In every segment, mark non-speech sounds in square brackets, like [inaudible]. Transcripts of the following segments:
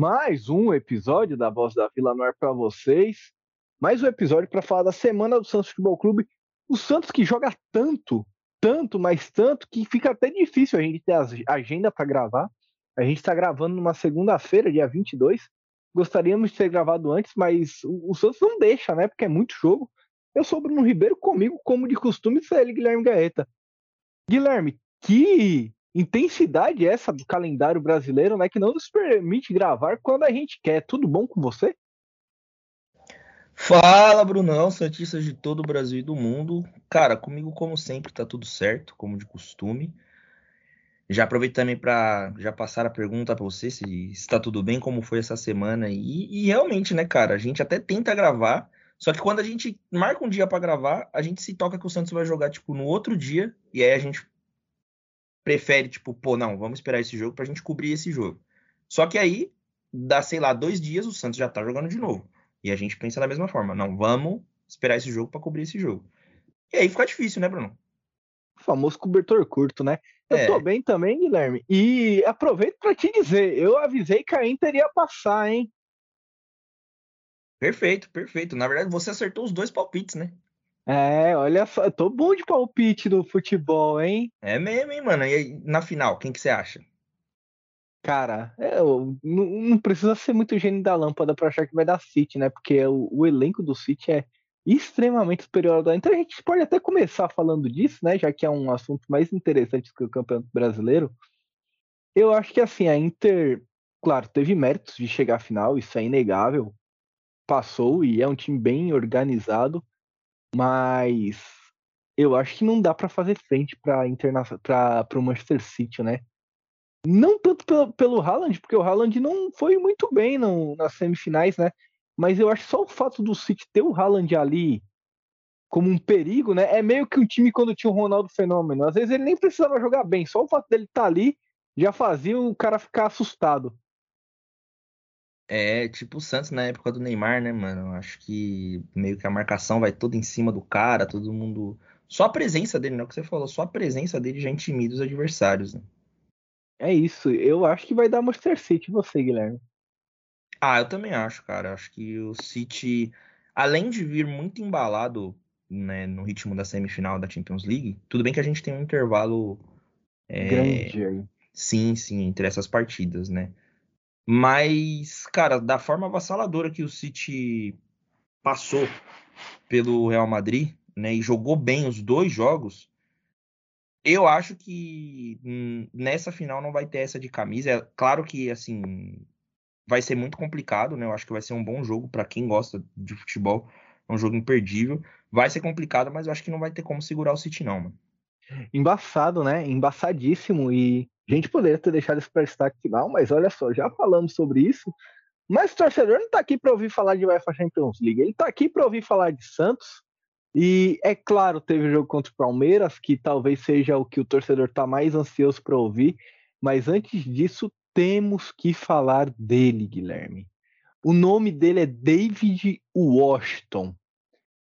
Mais um episódio da Voz da Vila no ar para vocês. Mais um episódio para falar da semana do Santos Futebol Clube. O Santos que joga tanto, tanto, mas tanto, que fica até difícil a gente ter a agenda para gravar. A gente está gravando numa segunda-feira, dia 22. Gostaríamos de ter gravado antes, mas o, Santos não deixa, né? Porque é muito jogo. Eu sou Bruno Ribeiro, comigo, como de costume, é ele, Guilherme Gaeta. Guilherme, que intensidade essa do calendário brasileiro, né, que não nos permite gravar quando a gente quer. Tudo bom com você? Fala, Brunão, Santistas de todo o Brasil e do mundo. Cara, comigo, como sempre, tá tudo certo, como de costume. Já aproveito também para já passar a pergunta para você se está tudo bem, como foi essa semana. E, e, realmente, né, cara, a gente até tenta gravar, só que quando a gente marca um dia para gravar, a gente se toca que o Santos vai jogar, tipo, no outro dia, e aí a gente prefere, tipo, pô, não, vamos esperar esse jogo pra gente cobrir esse jogo. Só que aí, dá, sei lá, dois dias, o Santos já tá jogando de novo. E a gente pensa da mesma forma, não, vamos esperar esse jogo para cobrir esse jogo. E aí fica difícil, né, Bruno? O famoso cobertor curto, né? Eu é. tô bem também, Guilherme. E aproveito para te dizer, eu avisei que a Inter ia passar, hein? Perfeito, perfeito. Na verdade, você acertou os dois palpites, né? É, olha só, eu tô bom de palpite no futebol, hein? É mesmo, hein, mano? E aí, na final, quem que você acha? Cara, é, não, não, precisa ser muito gênio da lâmpada para achar que vai dar City, né? Porque o, o, elenco do City é extremamente superior ao da Então a gente pode até começar falando disso, né? Já que é um assunto mais interessante que o Campeonato Brasileiro. Eu acho que assim, a Inter, claro, teve méritos de chegar à final, isso é inegável. Passou e é um time bem organizado mas eu acho que não dá para fazer frente para o Manchester City, né? Não tanto pelo, pelo Haaland, porque o Haaland não foi muito bem no, nas semifinais, né? Mas eu acho só o fato do City ter o Haaland ali como um perigo, né? É meio que um time quando tinha o Ronaldo Fenômeno. Às vezes ele nem precisava jogar bem, só o fato dele estar tá ali já fazia o cara ficar assustado. É tipo o Santos na época do Neymar, né, mano? Acho que meio que a marcação vai toda em cima do cara, todo mundo. Só a presença dele, não é o que você falou, só a presença dele já intimida os adversários, né? É isso, eu acho que vai dar Manchester City você, Guilherme. Ah, eu também acho, cara. Acho que o City, além de vir muito embalado né, no ritmo da semifinal da Champions League, tudo bem que a gente tem um intervalo. É... Grande aí. Sim, sim, entre essas partidas, né? Mas, cara, da forma avassaladora que o City passou pelo Real Madrid, né, e jogou bem os dois jogos, eu acho que nessa final não vai ter essa de camisa. É claro que, assim, vai ser muito complicado, né? Eu acho que vai ser um bom jogo para quem gosta de futebol. É um jogo imperdível. Vai ser complicado, mas eu acho que não vai ter como segurar o City, não, mano. Embaçado, né? Embaçadíssimo. E a gente poderia ter deixado isso para destaque final, mas olha só, já falamos sobre isso. Mas o torcedor não está aqui para ouvir falar de UEFA Champions League, ele está aqui para ouvir falar de Santos. E é claro, teve o jogo contra o Palmeiras, que talvez seja o que o torcedor está mais ansioso para ouvir. Mas antes disso, temos que falar dele, Guilherme. O nome dele é David Washington.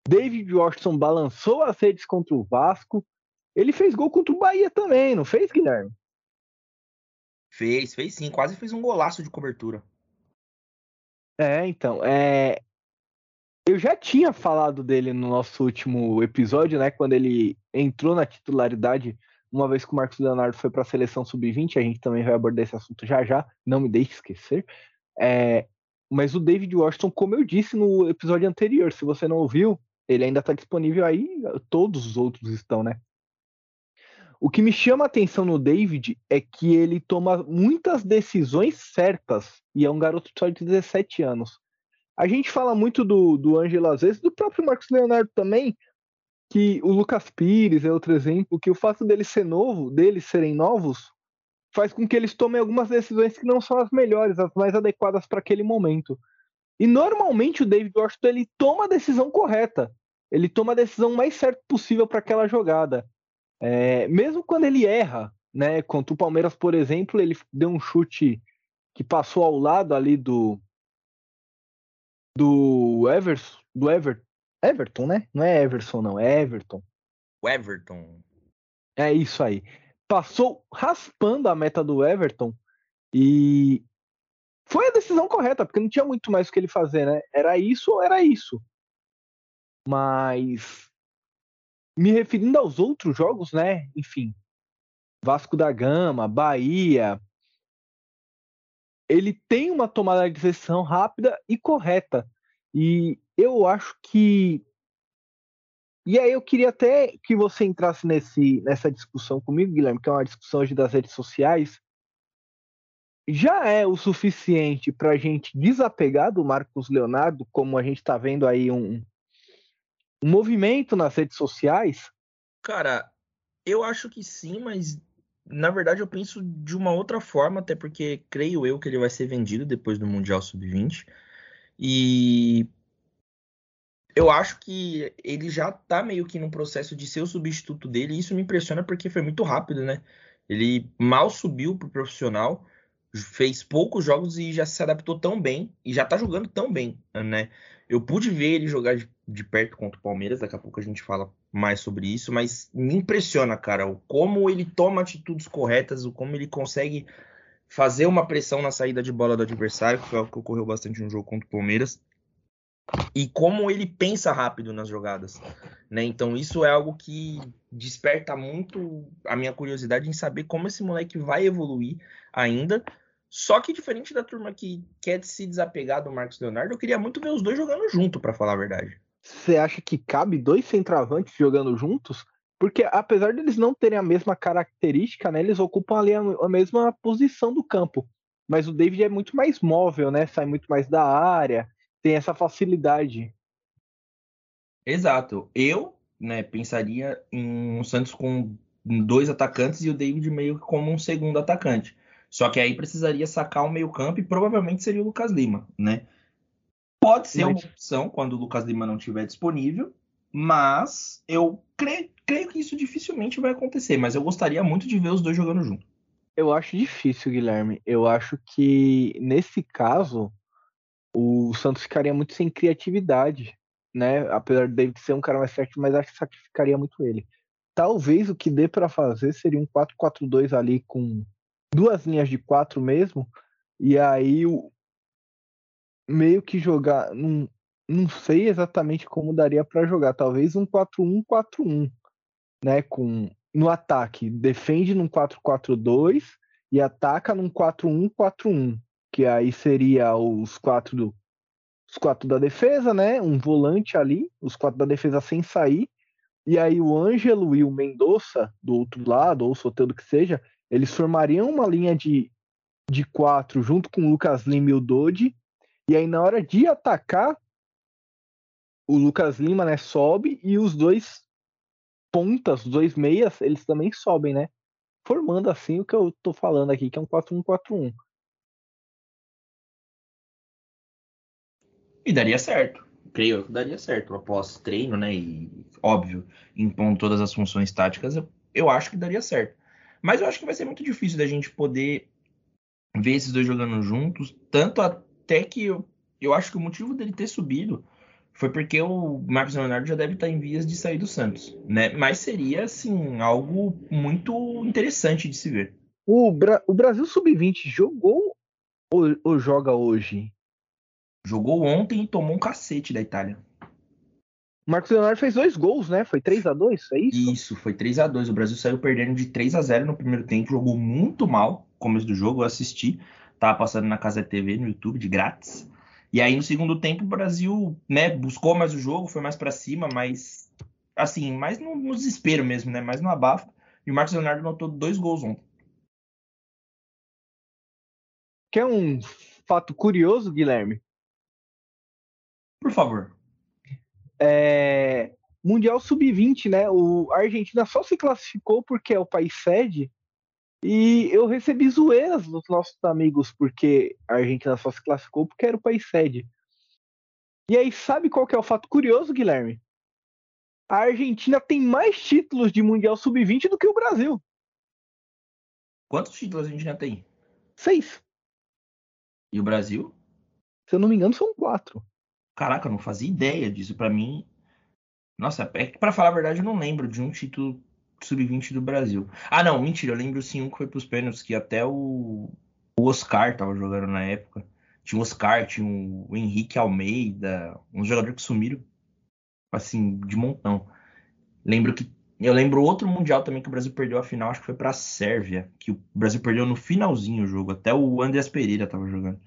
David Washington balançou as redes contra o Vasco. Ele fez gol contra o Bahia também, não fez, Guilherme? Fez, fez sim, quase fez um golaço de cobertura. É, então, é... eu já tinha falado dele no nosso último episódio, né, quando ele entrou na titularidade, uma vez que o Marcos Leonardo foi para a seleção sub-20, a gente também vai abordar esse assunto já já, não me deixe esquecer. É... Mas o David Washington, como eu disse no episódio anterior, se você não ouviu, ele ainda está disponível aí, todos os outros estão, né? O que me chama a atenção no David é que ele toma muitas decisões certas e é um garoto só de 17 anos. A gente fala muito do, do Ângelo às vezes, do próprio Marcos Leonardo também, que o Lucas Pires é outro exemplo, que o fato dele ser novo, deles serem novos, faz com que eles tomem algumas decisões que não são as melhores, as mais adequadas para aquele momento. E normalmente o David Washington ele toma a decisão correta. Ele toma a decisão mais certa possível para aquela jogada. É, mesmo quando ele erra, né? Contra o Palmeiras, por exemplo, ele deu um chute que passou ao lado ali do do Everson, do Ever, Everton, né? Não é Everson, não, é Everton. O Everton. É isso aí. Passou raspando a meta do Everton E foi a decisão correta, porque não tinha muito mais o que ele fazer, né? Era isso ou era isso. Mas me referindo aos outros jogos, né? Enfim, Vasco da Gama, Bahia, ele tem uma tomada de decisão rápida e correta. E eu acho que. E aí eu queria até que você entrasse nesse, nessa discussão comigo, Guilherme, que é uma discussão hoje das redes sociais. Já é o suficiente para a gente desapegar do Marcos Leonardo, como a gente está vendo aí um, um movimento nas redes sociais? Cara, eu acho que sim, mas na verdade, eu penso de uma outra forma, até porque creio eu que ele vai ser vendido depois do Mundial Sub-20. E eu acho que ele já tá meio que no processo de ser o substituto dele, e isso me impressiona porque foi muito rápido, né? Ele mal subiu pro profissional, fez poucos jogos e já se adaptou tão bem, e já tá jogando tão bem, né? Eu pude ver ele jogar de, de, perto contra o Palmeiras, daqui a pouco a gente fala mais sobre isso, mas me impressiona, cara, o como ele toma atitudes corretas, o como ele consegue fazer uma pressão na saída de bola do adversário, que foi algo que ocorreu bastante no jogo contra o Palmeiras, e como ele pensa rápido nas jogadas, né? Então isso é algo que desperta muito a minha curiosidade em saber como esse moleque vai evoluir ainda, só que diferente da turma que quer se desapegar do Marcos Leonardo, eu queria muito ver os dois jogando junto, para falar a verdade. Você acha que cabe dois centroavantes jogando juntos? Porque apesar deles não terem a mesma característica, né, eles ocupam ali a, a mesma posição do campo. Mas o David é muito mais móvel, né? Sai muito mais da área, tem essa facilidade. Exato. Eu, né, pensaria em um Santos com dois atacantes e o David meio que como um segundo atacante. Só que aí precisaria sacar o meio-campo e provavelmente seria o Lucas Lima, né? Pode ser uma opção quando o Lucas Lima não estiver disponível, mas eu creio, creio, que isso dificilmente vai acontecer. Mas eu gostaria muito de ver os dois jogando junto. Eu acho difícil, Guilherme. Eu acho que nesse caso o Santos ficaria muito sem criatividade, né? Apesar de David ser um cara mais certo, mas acho que sacrificaria muito ele. Talvez o que dê para fazer seria um 4-4-2 ali com duas linhas de quatro mesmo, e aí o meio que jogar, não, não sei exatamente como daria para jogar, talvez um 4-1-4-1, né, com no ataque, defende num 4-4-2 e ataca num 4-1-4-1, que aí seria os quatro do os quatro da defesa, né? Um volante ali, os quatro da defesa sem sair. E aí o Ângelo e o Mendonça do outro lado, ou o Soteldo que seja, eles formariam uma linha de, de quatro junto com o Lucas Lima e o Dodi. E aí, na hora de atacar, o Lucas Lima né, sobe e os dois pontas, os dois meias, eles também sobem, né? Formando assim o que eu tô falando aqui, que é um 4-1-4-1. E daria certo. Creio que daria certo. Após treino, né? E, óbvio, impondo todas as funções táticas, eu, eu acho que daria certo. Mas eu acho que vai ser muito difícil da gente poder ver esses dois jogando juntos. Tanto até que eu, eu acho que o motivo dele ter subido foi porque o Marcos Leonardo já deve estar em vias de sair do Santos, né? Mas seria, assim, algo muito interessante de se ver. O, Bra o Brasil Sub-20 jogou ou, ou joga hoje? Jogou ontem e tomou um cacete da Itália. Marcos Leonardo fez dois gols, né? Foi 3 a 2 é isso? Isso, foi 3 a 2 O Brasil saiu perdendo de 3 a 0 no primeiro tempo, jogou muito mal no começo do jogo, eu assisti, tava passando na Casa TV no YouTube de grátis. E aí no segundo tempo o Brasil, né, buscou mais o jogo, foi mais para cima, mas assim, mais no, no, desespero mesmo, né? Mais no abafo. E o Marcos Leonardo anotou dois gols ontem. Quer um fato curioso, Guilherme? Por favor. É, Mundial Sub-20, né? O a Argentina só se classificou porque é o país sede. E eu recebi zoeiras dos nossos amigos porque a Argentina só se classificou porque era o país sede. E aí, sabe qual que é o fato curioso, Guilherme? A Argentina tem mais títulos de Mundial Sub-20 do que o Brasil. Quantos títulos a já tem? Seis. E o Brasil? Se eu não me engano, são quatro. Caraca, eu não fazia ideia disso. Para mim, nossa, é que pra falar a verdade, eu não lembro de um título sub-20 do Brasil. Ah, não, mentira, eu lembro sim um que foi pros pênaltis, que até o O Oscar tava jogando na época. Tinha o Oscar, tinha o Henrique Almeida, uns jogadores que sumiram, assim, de montão. Lembro que. Eu lembro outro Mundial também que o Brasil perdeu a final, acho que foi pra Sérvia, que o Brasil perdeu no finalzinho o jogo. Até o Andreas Pereira tava jogando.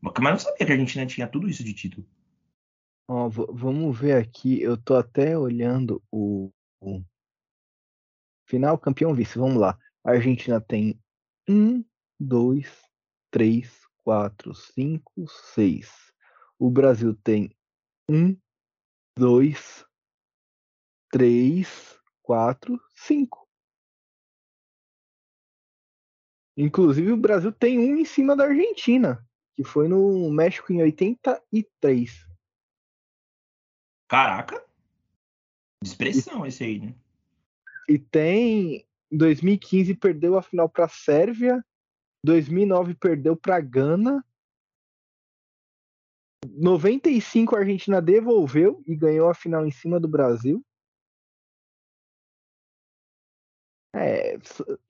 Mas não sabia que a Argentina tinha tudo isso de título. Ó, vamos ver aqui. Eu tô até olhando o, o final campeão vice. Vamos lá. A Argentina tem um, dois, três, quatro, cinco, seis. O Brasil tem um, dois, três, quatro, cinco. Inclusive, o Brasil tem um em cima da Argentina, que foi no México em 83. Caraca! Expressão esse aí, né? E tem. Em 2015 perdeu a final para a Sérvia 2009 perdeu para Gana. 95 a Argentina devolveu e ganhou a final em cima do Brasil. É,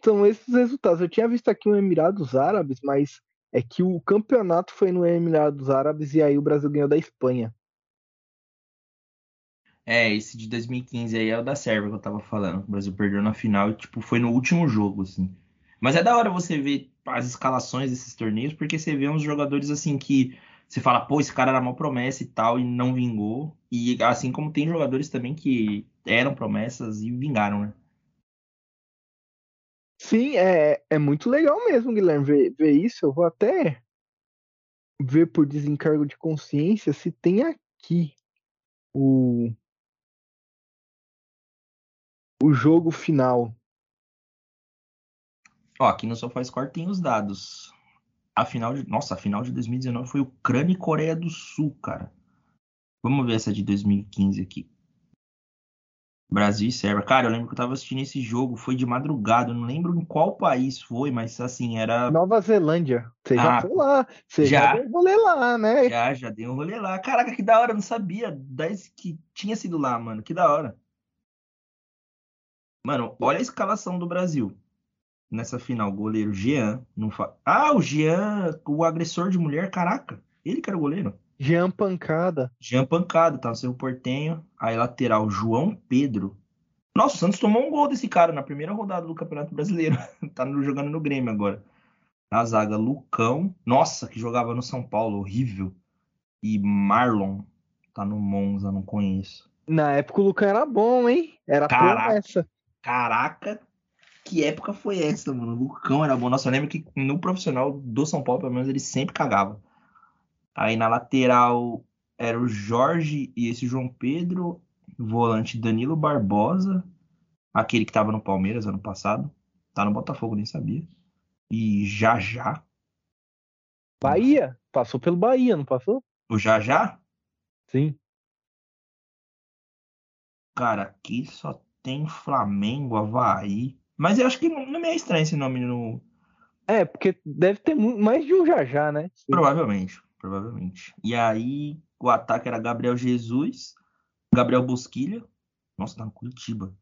são esses resultados. Eu tinha visto aqui o Emirados Árabes, mas é que o campeonato foi no Emirados Árabes e aí o Brasil ganhou da Espanha. É, esse de 2015 aí é o da Sérvia que eu tava falando. O Brasil perdeu na final e tipo, foi no último jogo, assim. Mas é da hora você ver as escalações desses torneios, porque você vê uns jogadores assim que você fala, pô, esse cara era uma promessa e tal, e não vingou. E assim como tem jogadores também que eram promessas e vingaram, né? Sim, é, é muito legal mesmo, Guilherme, ver, ver isso. Eu vou até ver por desencargo de consciência se tem aqui o, o jogo final Ó, aqui no SofaScore tem os dados. A final de. Nossa, a final de 2019 foi Ucrânia e Coreia do Sul, cara. Vamos ver essa de 2015 aqui. Brasil e Sérvia. Cara, eu lembro que eu tava assistindo esse jogo, foi de madrugada, eu não lembro em qual país foi, mas assim, era. Nova Zelândia. Você ah, já foi lá. Você já, já deu um rolê lá, né? Já, já deu um rolê lá. Caraca, que da hora, eu não sabia que tinha sido lá, mano. Que da hora. Mano, olha a escalação do Brasil nessa final, goleiro Jean. Não fa... Ah, o Jean, o agressor de mulher, caraca. Ele que era o goleiro. Jean Pancada. Jean Pancada, tá no seu portenho. Aí lateral, João Pedro. Nossa, o Santos tomou um gol desse cara na primeira rodada do Campeonato Brasileiro. [laughs] tá jogando no Grêmio agora. Na zaga, Lucão. Nossa, que jogava no São Paulo, horrível. E Marlon. Tá no Monza, não conheço. Na época o Lucão era bom, hein? Era caraca, promessa. Caraca, que época foi essa, mano? O Lucão era bom. Nossa, eu lembro que no profissional do São Paulo, pelo menos, ele sempre cagava. Aí na lateral era o Jorge e esse João Pedro. Volante Danilo Barbosa. Aquele que tava no Palmeiras ano passado. Tá no Botafogo, nem sabia. E Já Já. Bahia. Passou pelo Bahia, não passou? O Já Já? Sim. Cara, aqui só tem Flamengo, Havaí. Mas eu acho que não, me é estranho esse nome no. É, porque deve ter mais de um já já, né? Provavelmente, provavelmente. E aí o ataque era Gabriel Jesus, Gabriel Bosquilha. Nossa, tá no Curitiba.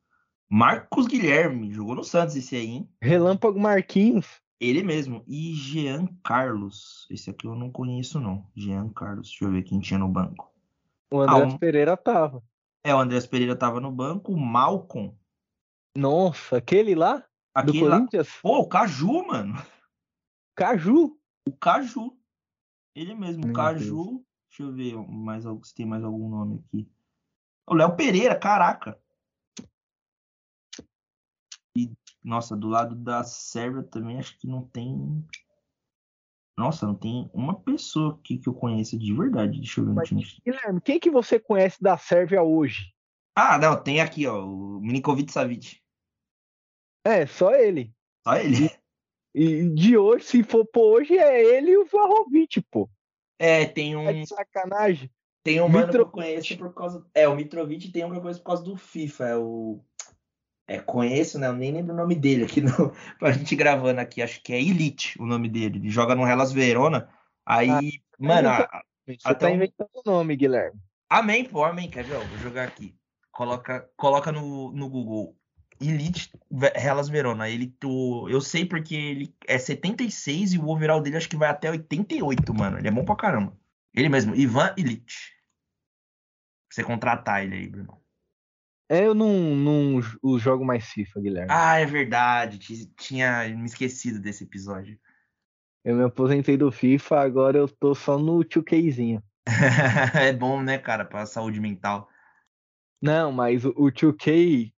Marcos Guilherme, jogou no Santos esse aí, hein? Relâmpago Marquinhos. Ele mesmo. E Jean Carlos. Esse aqui eu não conheço, não. Jean Carlos. Deixa eu ver quem tinha no banco. O André ah, um... Pereira tava. É, o André Pereira tava no banco. O Malcolm nossa, aquele lá? Aquele do Corinthians? Lá... Pô, o Caju, mano. Caju? O Caju. Ele mesmo, Meu Caju. Deus. Deixa eu ver mais, se tem mais algum nome aqui. O Léo Pereira, caraca. E, nossa, do lado da Sérvia também acho que não tem. Nossa, não tem uma pessoa aqui que eu conheça de verdade. Deixa eu ver no time. Guilherme, quem que você conhece da Sérvia hoje? Ah, não, tem aqui, ó, o Milinkovic Savic. É, só ele. Só ele. E, e, de hoje, se for por hoje, é ele e o Vlahovic, pô. É, tem um. É de sacanagem. Tem um mano Mitrovic. que eu conheço por causa. É, o Mitrovic tem um que eu conheço por causa do FIFA. É o. É, conheço, né? Eu nem lembro o nome dele aqui no... [laughs] pra gente gravando aqui. Acho que é Elite o nome dele. Ele joga no Hellas Verona. Aí, ah, mano. Você tá até inventando o nome, Guilherme. Amém, pô, amém. Quer ver? Vou jogar aqui. Coloca, coloca no, no Google Elite Hellas Verona. Ele, tu, eu sei porque ele é 76 e o overall dele acho que vai até 88, mano. Ele é bom pra caramba. Ele mesmo, Ivan Elite. Pra você contratar ele aí, Bruno. É, eu não, não jogo mais FIFA, Guilherme. Ah, é verdade. Tinha me esquecido desse episódio. Eu me aposentei do FIFA, agora eu tô só no 2Kzinho. [laughs] é bom, né, cara, pra saúde mental. Não, mas o, o 2K.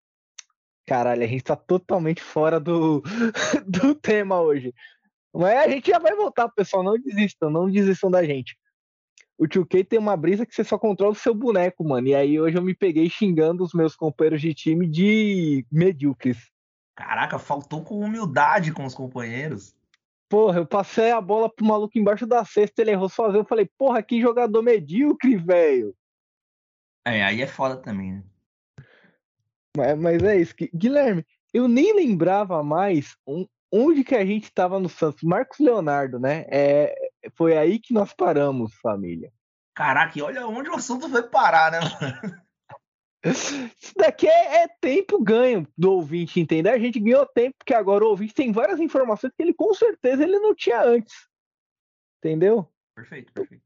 Caralho, a gente tá totalmente fora do, [laughs] do tema hoje. Mas a gente já vai voltar, pessoal. Não desistam, não desistam da gente. O 2K tem uma brisa que você só controla o seu boneco, mano. E aí hoje eu me peguei xingando os meus companheiros de time de medíocres. Caraca, faltou com humildade com os companheiros. Porra, eu passei a bola pro maluco embaixo da cesta, ele errou sozinho. Eu falei, porra, que jogador medíocre, velho. É, aí é foda também, né? Mas, mas é isso. Guilherme, eu nem lembrava mais onde que a gente estava no Santos. Marcos Leonardo, né? É, foi aí que nós paramos, família. Caraca, e olha onde o assunto foi parar, né, mano? [laughs] Isso daqui é, é, tempo ganho do ouvinte, entender? A gente ganhou tempo, porque agora o ouvinte tem várias informações que ele com certeza ele não tinha antes. Entendeu? Perfeito, perfeito.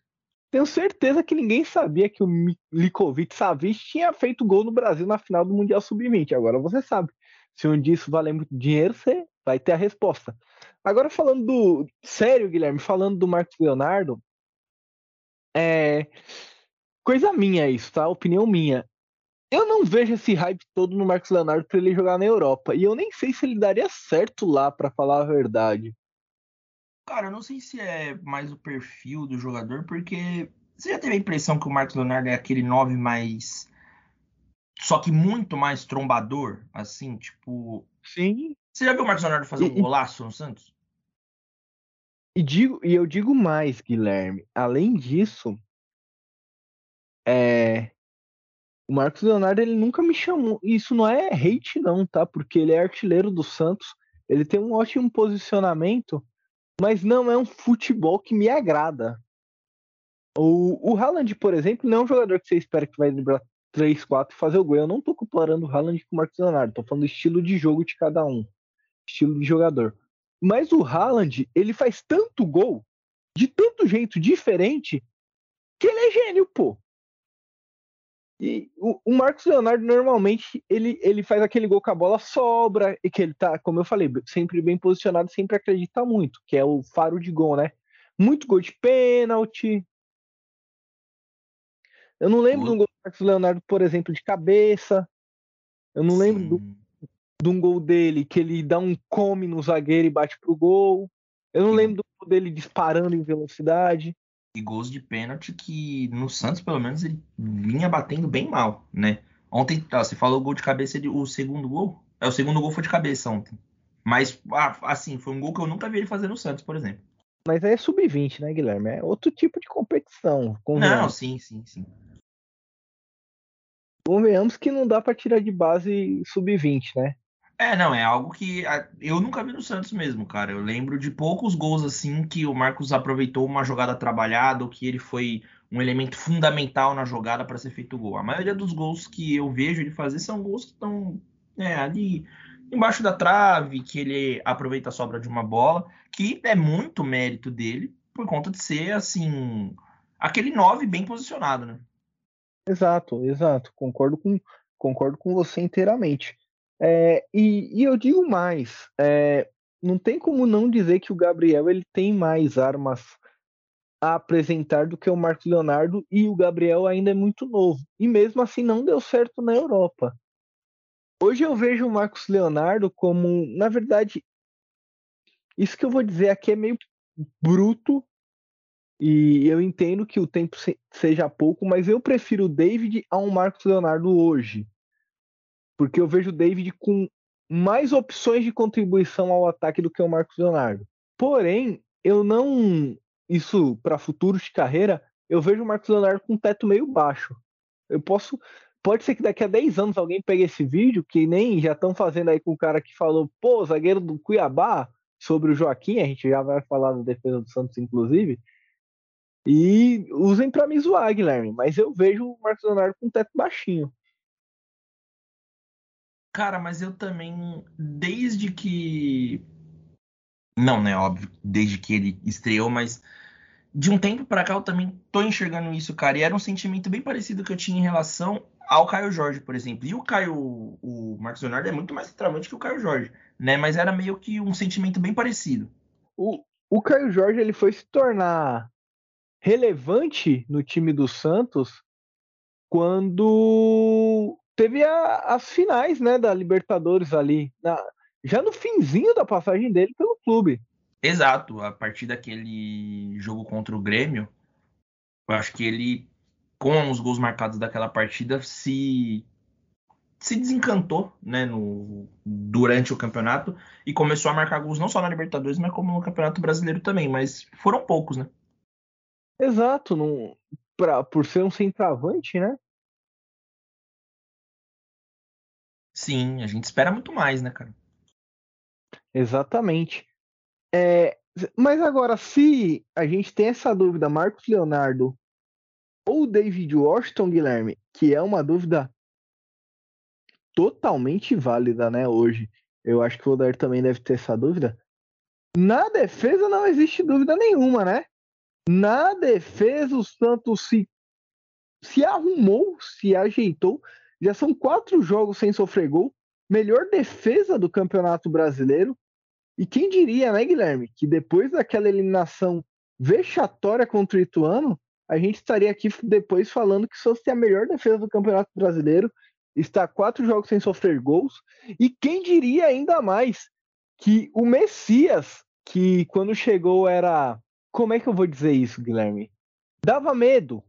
Tenho certeza que ninguém sabia que o Likovic Savic tinha feito gol no Brasil na final do Mundial Sub-20. Agora você sabe. Se um dia isso valer muito dinheiro, você vai ter a resposta. Agora falando do. Sério, Guilherme, falando do Marcos Leonardo. É. Coisa minha isso, tá? Opinião minha. Eu não vejo esse hype todo no Marcos Leonardo para ele jogar na Europa. E eu nem sei se ele daria certo lá, para falar a verdade. Cara, eu não sei se é mais o perfil do jogador, porque você já teve a impressão que o Marcos Leonardo é aquele 9 mais. Só que muito mais trombador, assim, tipo. Sim. Você já viu o Marcos Leonardo fazer e, um golaço no Santos? E, digo, e eu digo mais, Guilherme. Além disso, é, o Marcos Leonardo ele nunca me chamou. Isso não é hate, não, tá? Porque ele é artilheiro do Santos. Ele tem um ótimo posicionamento, mas não é um futebol que me agrada. O, o Haaland, por exemplo, não é um jogador que você espera que vai driblar 3, 4 e fazer o gol. Eu não tô comparando o Haaland com o Marcos Leonardo, tô falando do estilo de jogo de cada um, estilo de jogador. Mas o Haaland, ele faz tanto gol, de tanto jeito diferente, que ele é gênio, pô. E o, o, Marcos Leonardo normalmente ele, ele faz aquele gol que a bola sobra e que ele tá, como eu falei, sempre bem posicionado, sempre acredita muito, que é o faro de gol, né? Muito gol de pênalti. Eu não lembro de um gol do Marcos Leonardo, por exemplo, de cabeça. Eu não Sim. lembro do, de um gol dele que ele dá um come no zagueiro e bate pro gol. Eu não Sim. lembro do gol dele disparando em velocidade e gols de pênalti que no Santos, pelo menos, ele vinha batendo bem mal, né? Ontem, ó, você falou gol de cabeça, o segundo gol? É, o segundo gol foi de cabeça ontem. Mas, assim, foi um gol que eu nunca vi ele fazer no Santos, por exemplo. Mas aí é sub-20, né, Guilherme? É outro tipo de competição. Não, sim, sim, sim. Convenhamos que não dá para tirar de base sub-20, né? É, não, é algo que eu nunca vi no Santos mesmo, cara. Eu lembro de poucos gols assim que o Marcos aproveitou uma jogada trabalhada ou que ele foi um elemento fundamental na jogada para ser feito gol. A maioria dos gols que eu vejo ele fazer são gols que estão é, ali embaixo da trave, que ele aproveita a sobra de uma bola, que é muito mérito dele por conta de ser assim aquele 9 bem posicionado, né? Exato, exato. Concordo com concordo com você inteiramente. É, e, e, eu digo mais, é, não tem como não dizer que o Gabriel ele tem mais armas a apresentar do que o Marcos Leonardo e o Gabriel ainda é muito novo. E mesmo assim não deu certo na Europa. Hoje eu vejo o Marcos Leonardo como, na verdade, isso que eu vou dizer aqui é meio bruto e eu entendo que o tempo seja pouco, mas eu prefiro o David a um Marcos Leonardo hoje. Porque eu vejo o David com mais opções de contribuição ao ataque do que o Marcos Leonardo. Porém, eu não. Isso para futuros de carreira, eu vejo o Marcos Leonardo com um teto meio baixo. Eu posso. Pode ser que daqui a 10 anos alguém pegue esse vídeo, que nem já estão fazendo aí com o cara que falou, pô, zagueiro do Cuiabá, sobre o Joaquim, a gente já vai falar da defesa do Santos, inclusive. E usem para me zoar, Guilherme. Mas eu vejo o Marcos Leonardo com um teto baixinho. Cara, mas eu também, desde que. Não, né? Óbvio, desde que ele estreou, mas de um tempo para cá eu também tô enxergando isso, cara. E era um sentimento bem parecido que eu tinha em relação ao Caio Jorge, por exemplo. E o Caio, o Marcos Leonardo é muito mais travante que o Caio Jorge, né? Mas era meio que um sentimento bem parecido. O, o Caio Jorge ele foi se tornar relevante no time do Santos quando teve a, as finais, né, da Libertadores ali, na, já no finzinho da passagem dele pelo clube. Exato, a partir daquele jogo contra o Grêmio, eu acho que ele, com os gols marcados daquela partida, se se desencantou né, no, durante o campeonato e começou a marcar gols não só na Libertadores, mas como no Campeonato Brasileiro também, mas foram poucos, né? Exato, não, pra, por ser um centroavante, né? Sim, a gente espera muito mais, né, cara? Exatamente. É, mas agora, se a gente tem essa dúvida, Marcos Leonardo ou David Washington, Guilherme, que é uma dúvida totalmente válida, né, hoje. Eu acho que o Odair também deve ter essa dúvida. Na defesa não existe dúvida nenhuma, né? Na defesa o Santos se, se arrumou, se ajeitou. Já são quatro jogos sem sofrer gol. Melhor defesa do Campeonato Brasileiro. E quem diria, né, Guilherme, que depois daquela eliminação vexatória contra o Ituano, a gente estaria aqui depois falando que Santos tem a melhor defesa do Campeonato Brasileiro está quatro jogos sem sofrer gols. E quem diria ainda mais que o Messias, que quando chegou era. Como é que eu vou dizer isso, Guilherme? Dava medo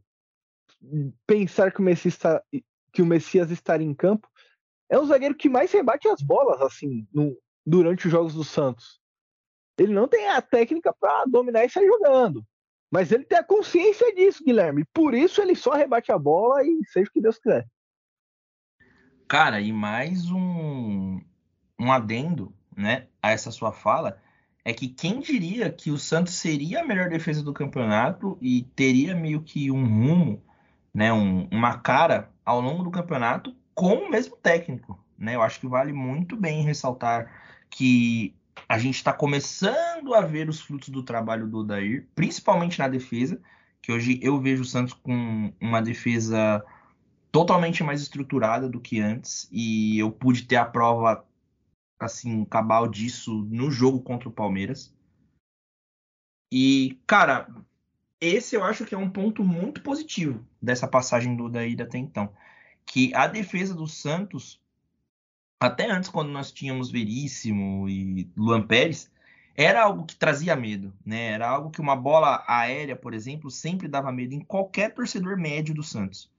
pensar que o Messias, está... que o Messias estaria em campo. É o zagueiro que mais rebate as bolas, assim, no... durante os jogos do Santos. Ele não tem a técnica para dominar e sair jogando. Mas ele tem a consciência disso, Guilherme. Por isso ele só rebate a bola e seja o que Deus quiser. Cara, e mais um, um adendo né, a essa sua fala é que quem diria que o Santos seria a melhor defesa do campeonato e teria meio que um rumo, né, um, uma cara ao longo do campeonato com o mesmo técnico. Né? Eu acho que vale muito bem ressaltar que a gente está começando a ver os frutos do trabalho do Odair, principalmente na defesa, que hoje eu vejo o Santos com uma defesa totalmente mais estruturada do que antes e eu pude ter a prova assim cabal disso no jogo contra o Palmeiras. E cara, esse eu acho que é um ponto muito positivo dessa passagem do Daída até então, que a defesa do Santos até antes quando nós tínhamos Veríssimo e Luan Pérez, era algo que trazia medo, né? Era algo que uma bola aérea, por exemplo, sempre dava medo em qualquer torcedor médio do Santos.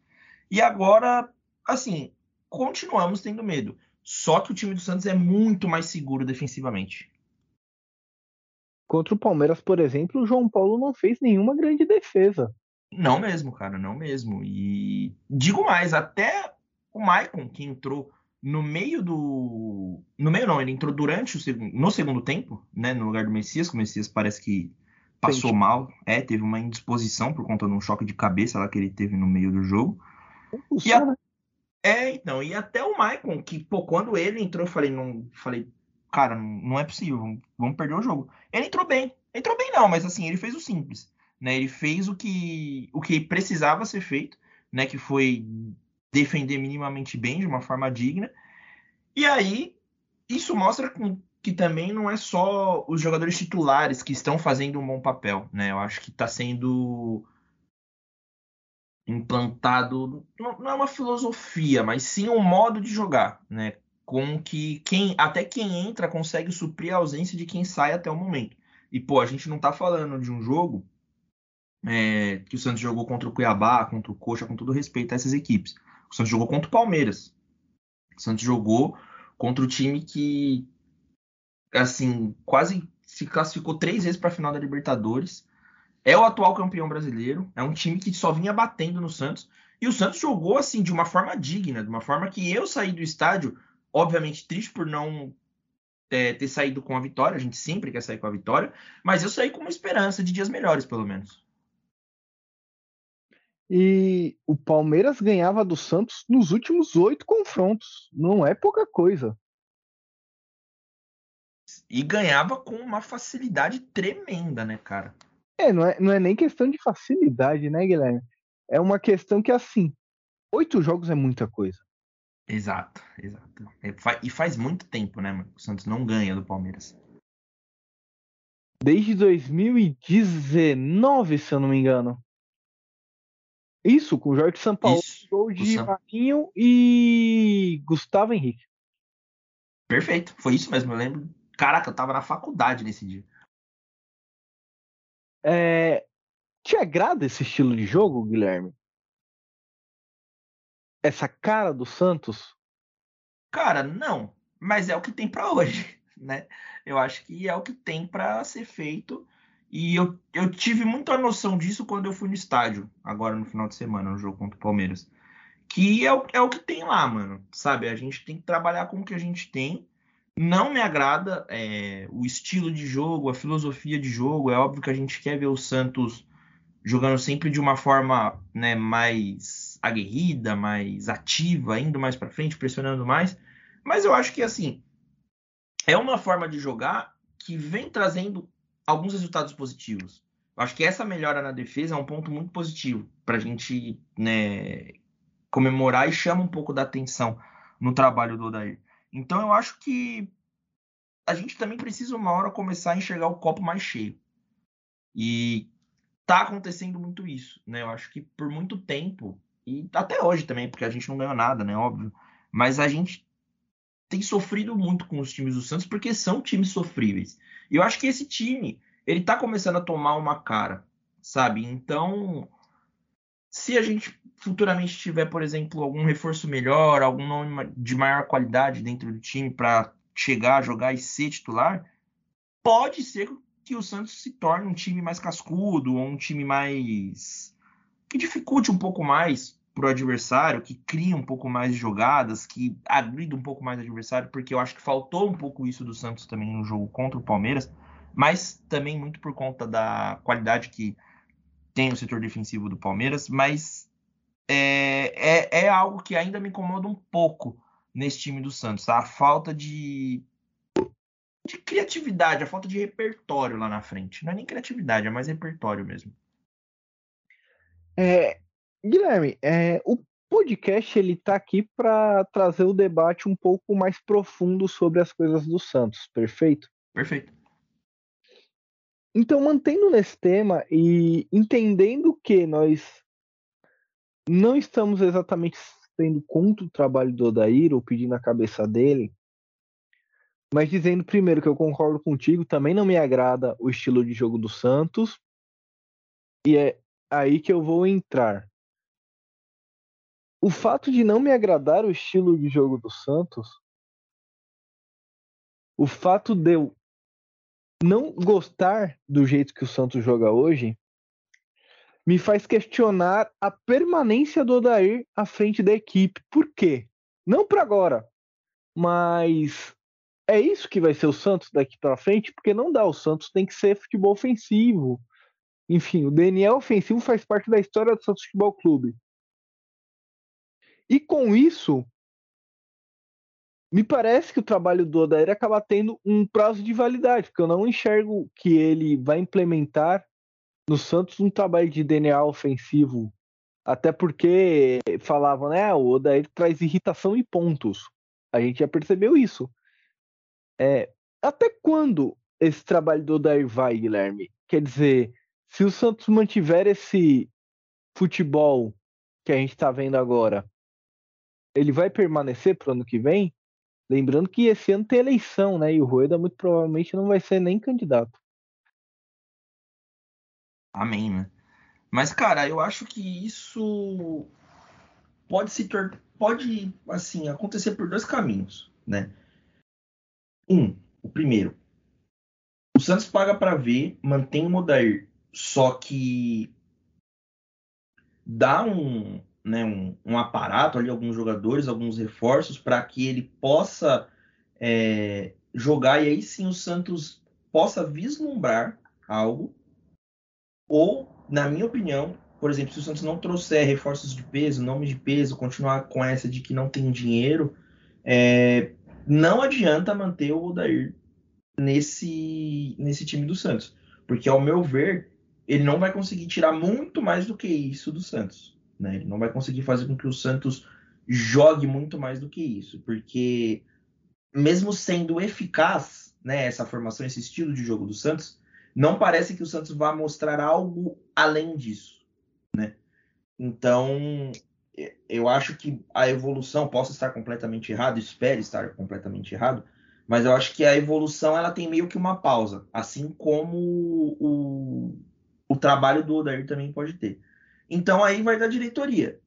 E agora, assim, continuamos tendo medo. Só que o time do Santos é muito mais seguro defensivamente. Contra o Palmeiras, por exemplo, o João Paulo não fez nenhuma grande defesa. Não mesmo, cara, não mesmo. E digo mais, até o Maicon, que entrou no meio do. No meio não, ele entrou durante o segundo. No segundo tempo, né? No lugar do Messias, que o Messias parece que passou Entendi. mal. É, teve uma indisposição por conta de um choque de cabeça lá que ele teve no meio do jogo. E a... É, então, e até o Maicon, que, pô, quando ele entrou, eu falei, não, falei, cara, não é possível, vamos perder o jogo. Ele entrou bem, entrou bem não, mas assim, ele fez o simples, né? Ele fez o que, o que precisava ser feito, né? Que foi defender minimamente bem, de uma forma digna. E aí, isso mostra que também não é só os jogadores titulares que estão fazendo um bom papel, né? Eu acho que está sendo implantado, não é uma filosofia, mas sim um modo de jogar, né? Com que quem até quem entra consegue suprir a ausência de quem sai até o momento. E pô, a gente não tá falando de um jogo é, que o Santos jogou contra o Cuiabá, contra o Coxa, com todo respeito a essas equipes. O Santos jogou contra o Palmeiras. O Santos jogou contra o time que assim quase se classificou três vezes para a final da Libertadores é o atual campeão brasileiro, é um time que só vinha batendo no Santos. E o Santos jogou assim de uma forma digna, de uma forma que eu saí do estádio, obviamente triste por não é, ter saído com a vitória, a gente sempre quer sair com a vitória, mas eu saí com uma esperança de dias melhores, pelo menos. E o Palmeiras ganhava do Santos nos últimos oito confrontos. Não é pouca coisa. E ganhava com uma facilidade tremenda, né, cara? É, não é, não é nem questão de facilidade, né, Guilherme? É uma questão que, assim, oito jogos é muita coisa. Exato, exato. E faz muito tempo, né, mano? O Santos não ganha do Palmeiras. Desde 2019, se eu não me engano. Isso, com Jorge Sampaoli, gol de Sam... Marquinho e Gustavo Henrique. Perfeito, foi isso mesmo, eu lembro. Caraca, eu tava na faculdade nesse dia. É... Te agrada esse estilo de jogo, Guilherme? Essa cara do Santos? Cara, não. Mas é o que tem para hoje, [laughs] né? Eu acho que é o que tem para ser feito. E eu, eu tive muita noção disso quando eu fui no estádio, agora no final de semana, no jogo contra o Palmeiras. Que é o, é o que tem lá, mano. Sabe? A gente tem que trabalhar com o que a gente tem. Não me agrada é, o estilo de jogo, a filosofia de jogo. É óbvio que a gente quer ver o Santos jogando sempre de uma forma né, aguerrida, mais ativa, indo mais para frente, pressionando mais. Mas eu acho que assim é uma forma de jogar que vem trazendo alguns resultados positivos. Eu acho que essa melhora na defesa é um ponto muito positivo para a gente né, comemorar e chama um pouco da atenção no trabalho do Odair. Então eu acho que a gente também precisa uma hora começar a enxergar o copo mais cheio. E tá acontecendo muito isso, né? Eu acho que por muito tempo, e até hoje também, porque a gente não ganhou nada, né? Óbvio. Mas a gente tem sofrido muito com os times do Santos porque são times sofríveis. E eu acho que esse time, ele tá começando a tomar uma cara, sabe? Então, se a gente futuramente tiver, por exemplo, algum reforço melhor, algum nome de maior qualidade dentro do time para chegar, jogar e ser titular, pode ser que o Santos se torne um time mais cascudo, ou um time mais que dificulte um pouco mais para o adversário, que cria um pouco mais de jogadas, que agrida um pouco mais o adversário, porque eu acho que faltou um pouco isso do Santos também no jogo contra o Palmeiras, mas também muito por conta da qualidade que tem o setor defensivo do Palmeiras, mas é, é, é algo que ainda me incomoda um pouco nesse time do Santos, tá? a falta de, de criatividade, a falta de repertório lá na frente. Não é nem criatividade, é mais repertório mesmo. É, Guilherme, é, o podcast ele está aqui para trazer o debate um pouco mais profundo sobre as coisas do Santos, perfeito? Perfeito. Então, mantendo nesse tema e entendendo que nós não estamos exatamente sendo contra o trabalho do Odair ou pedindo a cabeça dele, mas dizendo primeiro que eu concordo contigo, também não me agrada o estilo de jogo do Santos, e é aí que eu vou entrar o fato de não me agradar o estilo de jogo do Santos, o fato de eu não gostar do jeito que o Santos joga hoje, me faz questionar a permanência do Odair à frente da equipe. Por quê? Não para agora, mas é isso que vai ser o Santos daqui para frente, porque não dá. O Santos tem que ser futebol ofensivo. Enfim, o DNA ofensivo faz parte da história do Santos Futebol Clube. E com isso, me parece que o trabalho do Odair acaba tendo um prazo de validade, porque eu não enxergo que ele vai implementar no Santos um trabalho de DNA ofensivo. Até porque falavam, né? O Odair traz irritação e pontos. A gente já percebeu isso. É, até quando esse trabalho do Odair vai, Guilherme? Quer dizer, se o Santos mantiver esse futebol que a gente está vendo agora, ele vai permanecer para o ano que vem? Lembrando que esse ano tem eleição, né? E o Rueda muito provavelmente não vai ser nem candidato. Amém, né? Mas, cara, eu acho que isso pode se tornar. Pode, assim, acontecer por dois caminhos, né? Um, o primeiro. O Santos paga para ver, mantém o Modair, só que dá um, né, um, um, aparato ali, alguns jogadores, alguns reforços para que ele possa é, jogar e aí sim o Santos possa vislumbrar algo. Ou, na minha opinião, por exemplo, se o Santos não trouxer reforços de peso, nomes de peso, continuar com essa de que não tem dinheiro, é, não adianta manter o Odair nesse, nesse time do Santos. Porque, ao meu ver, ele não vai conseguir tirar muito mais do que isso do Santos. Né? Ele não vai conseguir fazer com que o Santos jogue muito mais do que isso. Porque, mesmo sendo eficaz né, essa formação, esse estilo de jogo do Santos, não parece que o Santos vá mostrar algo além disso. Né? Então, eu acho que a evolução, posso estar completamente errado, espero estar completamente errado, mas eu acho que a evolução ela tem meio que uma pausa, assim como o, o trabalho do Odair também pode ter. Então aí vai da diretoria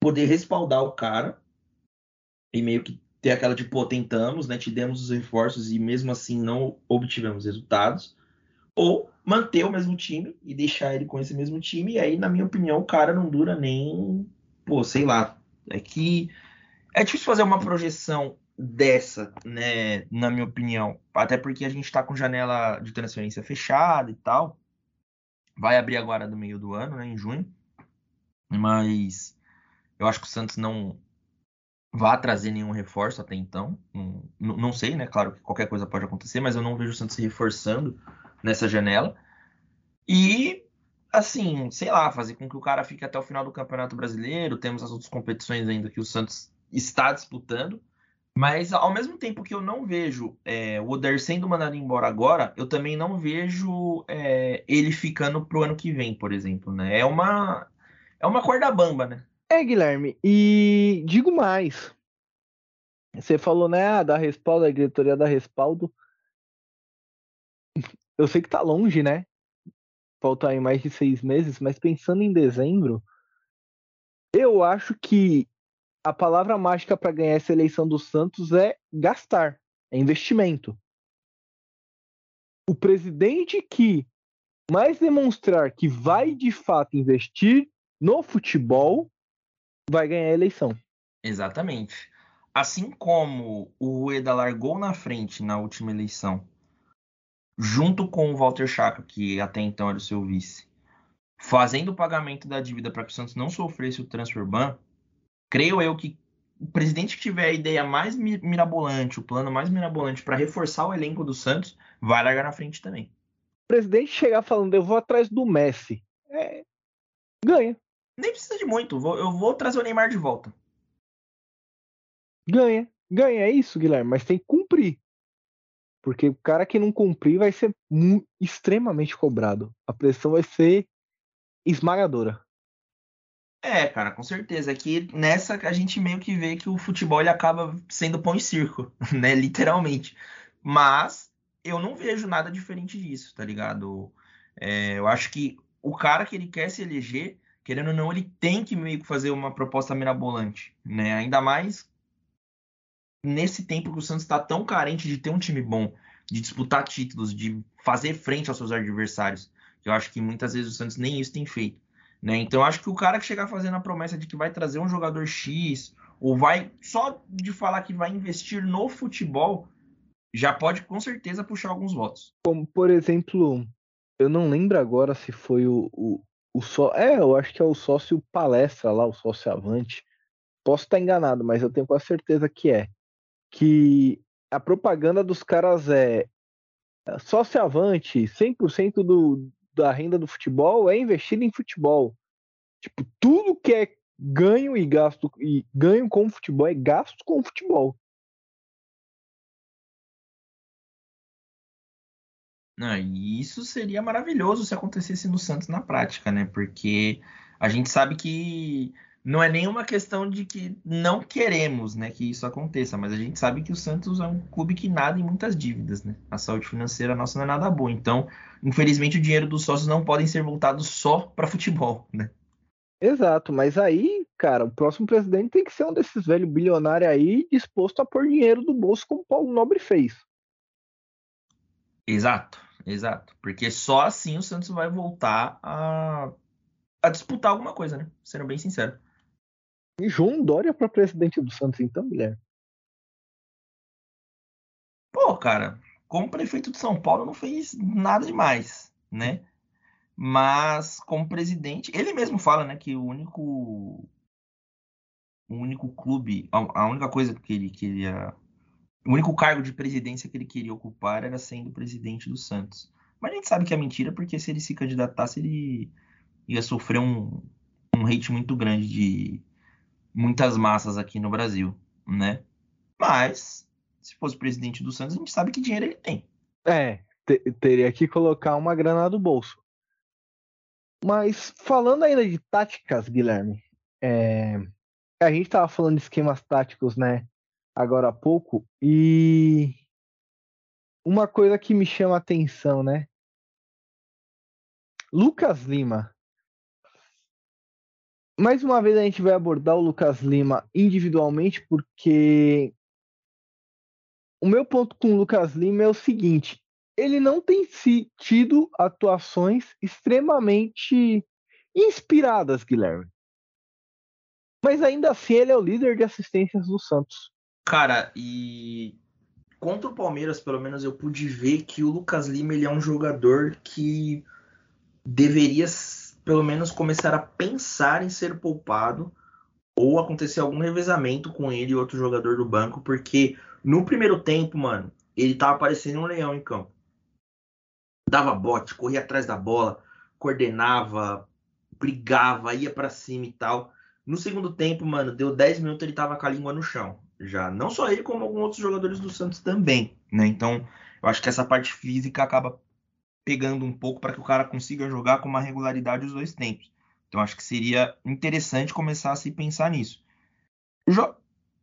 poder respaldar o cara e meio que ter aquela de pô, tentamos, né, te demos os reforços e mesmo assim não obtivemos resultados, ou manter o mesmo time e deixar ele com esse mesmo time, e aí, na minha opinião, o cara não dura nem, pô, sei lá, é que é difícil fazer uma projeção dessa, né, na minha opinião. Até porque a gente está com janela de transferência fechada e tal. Vai abrir agora do meio do ano, né, em junho. Mas eu acho que o Santos não vai trazer nenhum reforço até então. Não, não sei, né? Claro que qualquer coisa pode acontecer, mas eu não vejo o Santos se reforçando nessa janela. E assim, sei lá, fazer com que o cara fique até o final do Campeonato Brasileiro. Temos as outras competições ainda que o Santos está disputando. Mas ao mesmo tempo que eu não vejo é, o Oder sendo mandado embora agora, eu também não vejo é, ele ficando pro ano que vem, por exemplo, né? É uma é uma corda bamba, né? É, Guilherme. E digo mais. Você falou, né, ah, da respaldo, a diretoria da respaldo. Eu sei que tá longe, né? Falta aí mais de seis meses, mas pensando em dezembro, eu acho que a palavra mágica para ganhar essa eleição do Santos é gastar, é investimento. O presidente que mais demonstrar que vai de fato investir no futebol vai ganhar a eleição. Exatamente. Assim como o Rueda largou na frente na última eleição, junto com o Walter Chaka, que até então era o seu vice, fazendo o pagamento da dívida para que o Santos não sofresse o transfer ban, creio eu que o presidente que tiver a ideia mais mirabolante, o plano mais mirabolante para reforçar o elenco do Santos, vai largar na frente também. O presidente chegar falando, eu vou atrás do Messi, é... ganha. Nem precisa de muito, eu vou trazer o Neymar de volta. Ganha, ganha, é isso, Guilherme, mas tem que cumprir. Porque o cara que não cumprir vai ser extremamente cobrado. A pressão vai ser esmagadora. É, cara, com certeza. É que nessa a gente meio que vê que o futebol ele acaba sendo pão e circo, [laughs] né? Literalmente. Mas eu não vejo nada diferente disso, tá ligado? É, eu acho que o cara que ele quer se eleger, querendo ou não, ele tem que meio que fazer uma proposta mirabolante, né? Ainda mais nesse tempo que o Santos está tão carente de ter um time bom, de disputar títulos, de fazer frente aos seus adversários. Eu acho que muitas vezes o Santos nem isso tem feito. Né? Então acho que o cara que chegar fazendo a promessa de que vai trazer um jogador X, ou vai só de falar que vai investir no futebol, já pode com certeza puxar alguns votos. Como, por exemplo, eu não lembro agora se foi o, o, o só. É, eu acho que é o sócio palestra lá, o sócio avante. Posso estar enganado, mas eu tenho quase certeza que é. Que a propaganda dos caras é, é sócio avante, 100% do, da renda do futebol é investido em futebol. Tipo, tudo que é ganho e gasto e ganho com futebol é gasto com futebol. E isso seria maravilhoso se acontecesse no Santos na prática, né? Porque a gente sabe que não é nenhuma questão de que não queremos né, que isso aconteça, mas a gente sabe que o Santos é um clube que nada em muitas dívidas, né? A saúde financeira nossa não é nada boa. Então, infelizmente, o dinheiro dos sócios não podem ser voltados só para futebol, né? Exato, mas aí, cara, o próximo presidente tem que ser um desses velhos bilionários aí disposto a pôr dinheiro do bolso como o Paulo Nobre fez. Exato, exato. Porque só assim o Santos vai voltar a, a disputar alguma coisa, né? Sendo bem sincero. E João Dória para presidente do Santos, então, Guilherme? Pô, cara, como prefeito de São Paulo não fez nada demais, né? Mas, como presidente, ele mesmo fala, né, que o único. O único clube, a única coisa que ele queria. O único cargo de presidência que ele queria ocupar era sendo presidente do Santos. Mas a gente sabe que é mentira, porque se ele se candidatasse, ele ia sofrer um, um hate muito grande de muitas massas aqui no Brasil, né? Mas, se fosse presidente do Santos, a gente sabe que dinheiro ele tem. É, teria que colocar uma grana do bolso. Mas falando ainda de táticas, Guilherme, é... a gente estava falando de esquemas táticos, né? Agora há pouco, e uma coisa que me chama a atenção, né? Lucas Lima. Mais uma vez a gente vai abordar o Lucas Lima individualmente, porque o meu ponto com o Lucas Lima é o seguinte: ele não tem tido atuações extremamente inspiradas, Guilherme. Mas ainda assim ele é o líder de assistências do Santos. Cara, e contra o Palmeiras, pelo menos eu pude ver que o Lucas Lima ele é um jogador que deveria pelo menos começar a pensar em ser poupado ou acontecer algum revezamento com ele e outro jogador do banco, porque no primeiro tempo, mano, ele tava parecendo um leão em campo dava bote, corria atrás da bola, coordenava, brigava, ia para cima e tal. No segundo tempo, mano, deu 10 minutos ele tava com a língua no chão. Já não só ele, como alguns outros jogadores do Santos também, né? Então, eu acho que essa parte física acaba pegando um pouco para que o cara consiga jogar com uma regularidade os dois tempos. Então, acho que seria interessante começar a se pensar nisso. Jo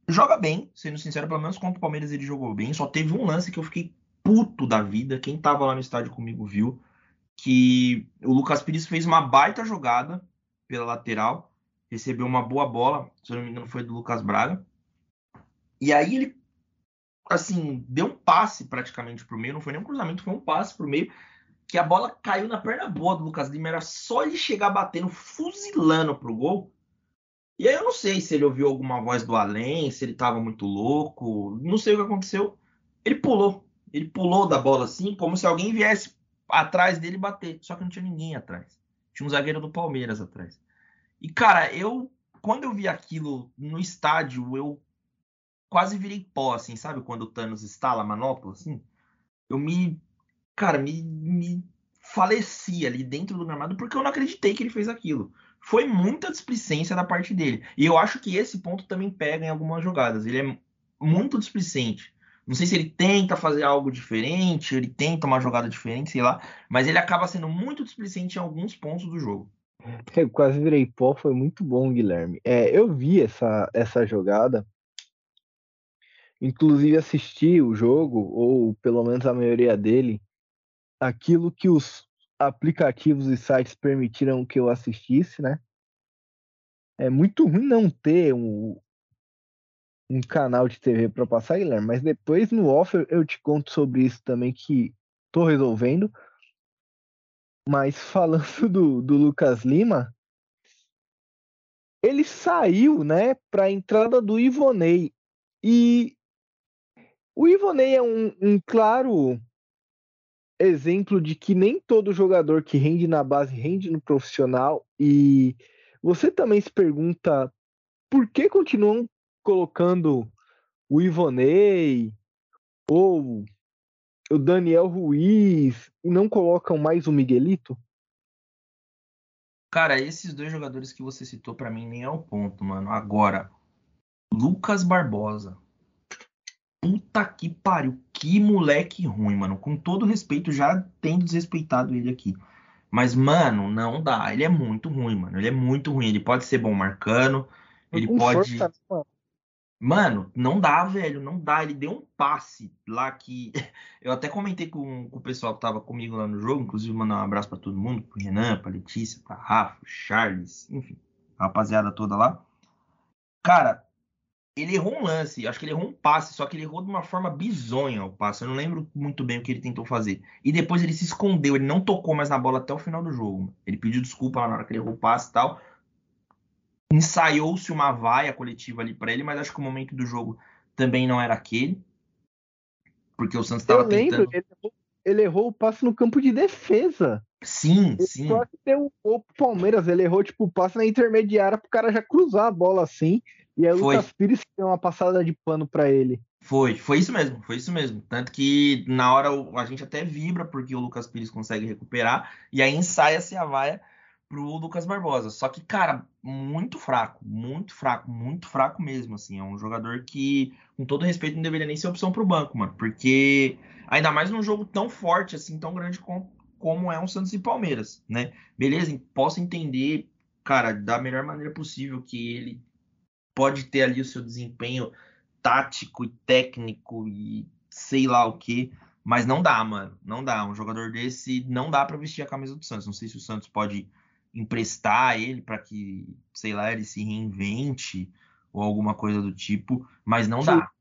joga bem, sendo sincero, pelo menos contra o Palmeiras ele jogou bem. Só teve um lance que eu fiquei puto da vida. Quem tava lá no estádio comigo viu que o Lucas Pires fez uma baita jogada pela lateral, recebeu uma boa bola, se eu não me engano foi do Lucas Braga. E aí ele assim, deu um passe praticamente pro meio, não foi nem um cruzamento, foi um passe pro meio, que a bola caiu na perna boa do Lucas Lima, era só ele chegar batendo, fuzilando pro gol. E aí eu não sei se ele ouviu alguma voz do além, se ele tava muito louco, não sei o que aconteceu. Ele pulou, ele pulou da bola assim, como se alguém viesse atrás dele bater. Só que não tinha ninguém atrás. Tinha um zagueiro do Palmeiras atrás. E, cara, eu. Quando eu vi aquilo no estádio, eu quase virei pó, assim, sabe? Quando o Thanos estala a manopla, assim. Eu me. Cara, me, me faleci ali dentro do gramado porque eu não acreditei que ele fez aquilo. Foi muita displicência da parte dele. E eu acho que esse ponto também pega em algumas jogadas. Ele é muito displicente. Não sei se ele tenta fazer algo diferente, ele tenta uma jogada diferente, sei lá, mas ele acaba sendo muito displicente em alguns pontos do jogo. [laughs] Eu quase virei pó, foi muito bom, Guilherme. É, eu vi essa, essa jogada, inclusive assisti o jogo, ou pelo menos a maioria dele, aquilo que os aplicativos e sites permitiram que eu assistisse, né? É muito ruim não ter um, um canal de TV para passar, Guilherme, mas depois no off eu te conto sobre isso também que tô resolvendo. Mas falando do, do Lucas Lima, ele saiu, né, para a entrada do Ivonei. E o Ivonei é um, um claro exemplo de que nem todo jogador que rende na base rende no profissional. E você também se pergunta por que continuam colocando o Ivonei ou o Daniel Ruiz e não colocam mais o Miguelito? Cara, esses dois jogadores que você citou para mim nem é o ponto, mano. Agora, Lucas Barbosa. Puta que pariu. Que moleque ruim, mano. Com todo respeito, já tendo desrespeitado ele aqui. Mas, mano, não dá. Ele é muito ruim, mano. Ele é muito ruim. Ele pode ser bom marcando. Ele pode. Força, Mano, não dá, velho, não dá. Ele deu um passe lá que. [laughs] Eu até comentei com, com o pessoal que tava comigo lá no jogo, inclusive mandar um abraço para todo mundo, pro Renan, pra Letícia, pra Rafa, Charles, enfim, a rapaziada toda lá. Cara, ele errou um lance, acho que ele errou um passe, só que ele errou de uma forma bizonha o passe. Eu não lembro muito bem o que ele tentou fazer. E depois ele se escondeu, ele não tocou mais na bola até o final do jogo. Ele pediu desculpa lá na hora que ele errou o passe e tal ensaiou-se uma vaia coletiva ali para ele, mas acho que o momento do jogo também não era aquele. Porque o Santos estava tentando. Ele errou, ele errou o passe no campo de defesa. Sim, sim. Só que tem o, Palmeiras, ele errou, tipo, o passe na intermediária pro cara já cruzar a bola assim. E aí o Foi. Lucas Pires deu uma passada de pano pra ele. Foi, foi isso mesmo, foi isso mesmo. Tanto que na hora a gente até vibra porque o Lucas Pires consegue recuperar e aí ensaia-se a vaia pro Lucas Barbosa. Só que, cara, muito fraco, muito fraco, muito fraco mesmo, assim. É um jogador que, com todo respeito, não deveria nem ser opção pro banco, mano. Porque, ainda mais num jogo tão forte, assim, tão grande com- como é um Santos e Palmeiras, né? Beleza, posso entender, cara, da melhor maneira possível que ele pode ter ali o seu desempenho tático e técnico e sei lá o que, mas não dá, mano. Não dá. Um jogador desse não dá pra vestir a camisa do Santos. Não sei se o Santos pode emprestar ele pra que, sei lá, ele se reinvente ou alguma coisa do tipo, mas não Sim. dá.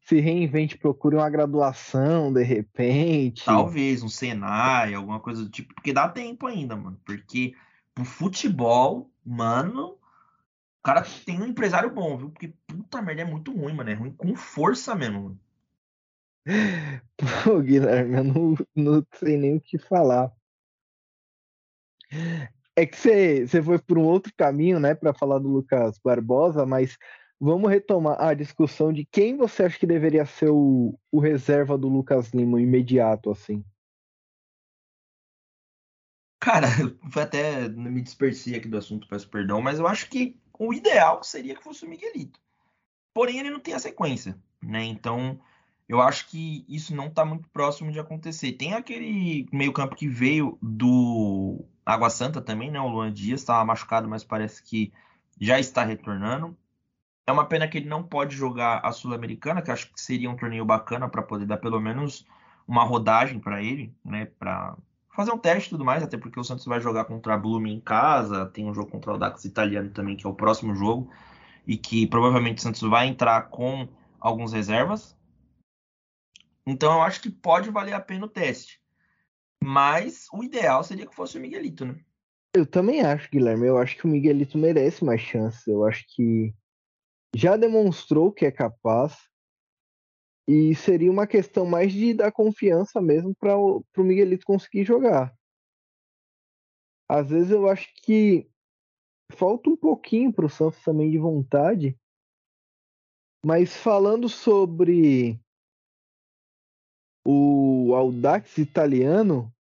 Se reinvente, procure uma graduação, de repente. Talvez um Senai, alguma coisa do tipo, porque dá tempo ainda, mano. Porque pro futebol, mano, o cara tem um empresário bom, viu? Porque puta merda, é muito ruim, mano. É ruim com força mesmo. mano. [laughs] Pô, Guilherme, eu não, não sei nem o que falar. É que você, você foi por um outro caminho, né, para falar do Lucas Barbosa, mas vamos retomar a discussão de quem você acha que deveria ser o, o reserva do Lucas Lima, imediato, assim. Cara, [laughs] fui até me dispersei aqui do assunto, peço perdão, mas eu acho que o ideal seria que fosse o Miguelito. Porém, ele não tem a sequência, né? Então, eu acho que isso não tá muito próximo de acontecer. Tem aquele meio-campo que veio do Água Santa também, né? O Luan Dias estava machucado, mas parece que já está retornando. É uma pena que ele não pode jogar a Sul-Americana, que acho que seria um torneio bacana para poder dar pelo menos uma rodagem para ele, né? Para fazer um teste e tudo mais, até porque o Santos vai jogar contra a Blume em casa, tem um jogo contra o Dax italiano também, que é o próximo jogo, e que provavelmente o Santos vai entrar com alguns reservas. Então eu acho que pode valer a pena o teste. Mas o ideal seria que fosse o Miguelito, né? Eu também acho, Guilherme. Eu acho que o Miguelito merece mais chances. Eu acho que já demonstrou que é capaz. E seria uma questão mais de dar confiança mesmo para o Miguelito conseguir jogar. Às vezes eu acho que falta um pouquinho para o Santos também de vontade. Mas falando sobre o Audax italiano,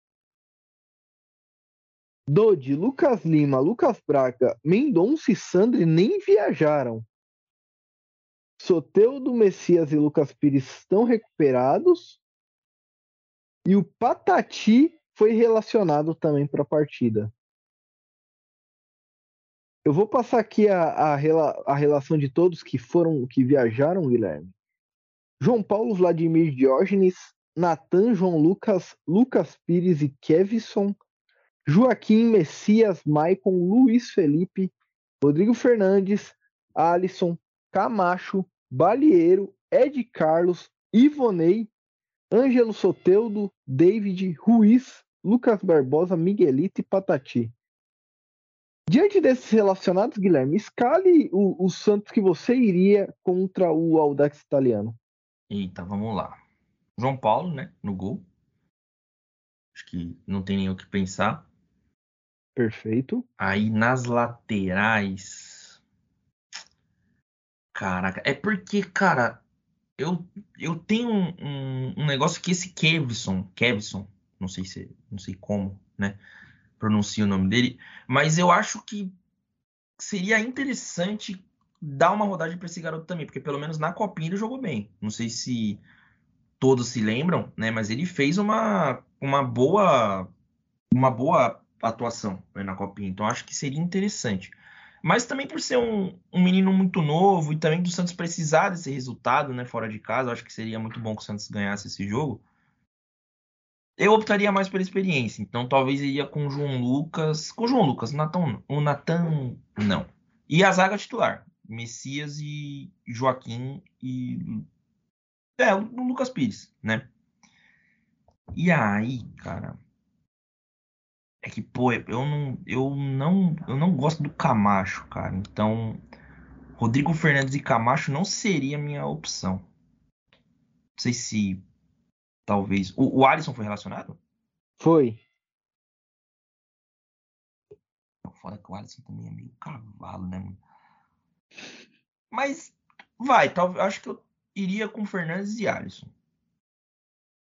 Dodi, Lucas Lima, Lucas Braga, Mendonça e Sandri nem viajaram. Soteudo, Messias e Lucas Pires estão recuperados. E o Patati foi relacionado também para a partida. Eu vou passar aqui a, a, a, relação de todos que foram, que viajaram, Guilherme. João Paulo, Vladimir Diógenes, Natan, João Lucas, Lucas Pires e Kevson, Joaquim, Messias, Maicon, Luiz Felipe, Rodrigo Fernandes, Alisson, Camacho, Balieiro, Ed Carlos, Ivonei, Ângelo Soteudo, David, Ruiz, Lucas Barbosa, Miguelito e Patati. Diante desses relacionados, Guilherme, escale o, o Santos que você iria contra o Audax italiano. Eita, vamos lá. João Paulo, né, no gol. Acho que não tem nem o que pensar. Perfeito. Aí nas laterais. Caraca, é porque, cara, eu, eu tenho um, um, um negócio que esse Kevson, Kevson, não sei se, não sei como, né, pronuncia o nome dele, mas eu acho que seria interessante dar uma rodagem para esse garoto também, porque pelo menos na copinha ele jogou bem. Não sei se todos se lembram, né, mas ele fez uma, uma boa uma boa atuação né, na copinha, então acho que seria interessante. Mas também por ser um, um, menino muito novo e também do Santos precisar desse resultado, né, fora de casa, acho que seria muito bom que o Santos ganhasse esse jogo. Eu optaria mais pela experiência, então talvez iria com o João Lucas, com o João Lucas, o Natan, o Natan não. E a zaga titular, Messias e Joaquim e é, o Lucas Pires, né? E aí, cara, é que, pô, eu não, eu não, eu não gosto do Camacho, cara. Então, Rodrigo Fernandes e Camacho não seria a minha opção. Não sei se talvez. O, o Alisson foi relacionado? Foi. Fora que o Alisson também é meio cavalo, né, mano? Mas vai, talvez acho que eu iria com Fernandes e Alisson.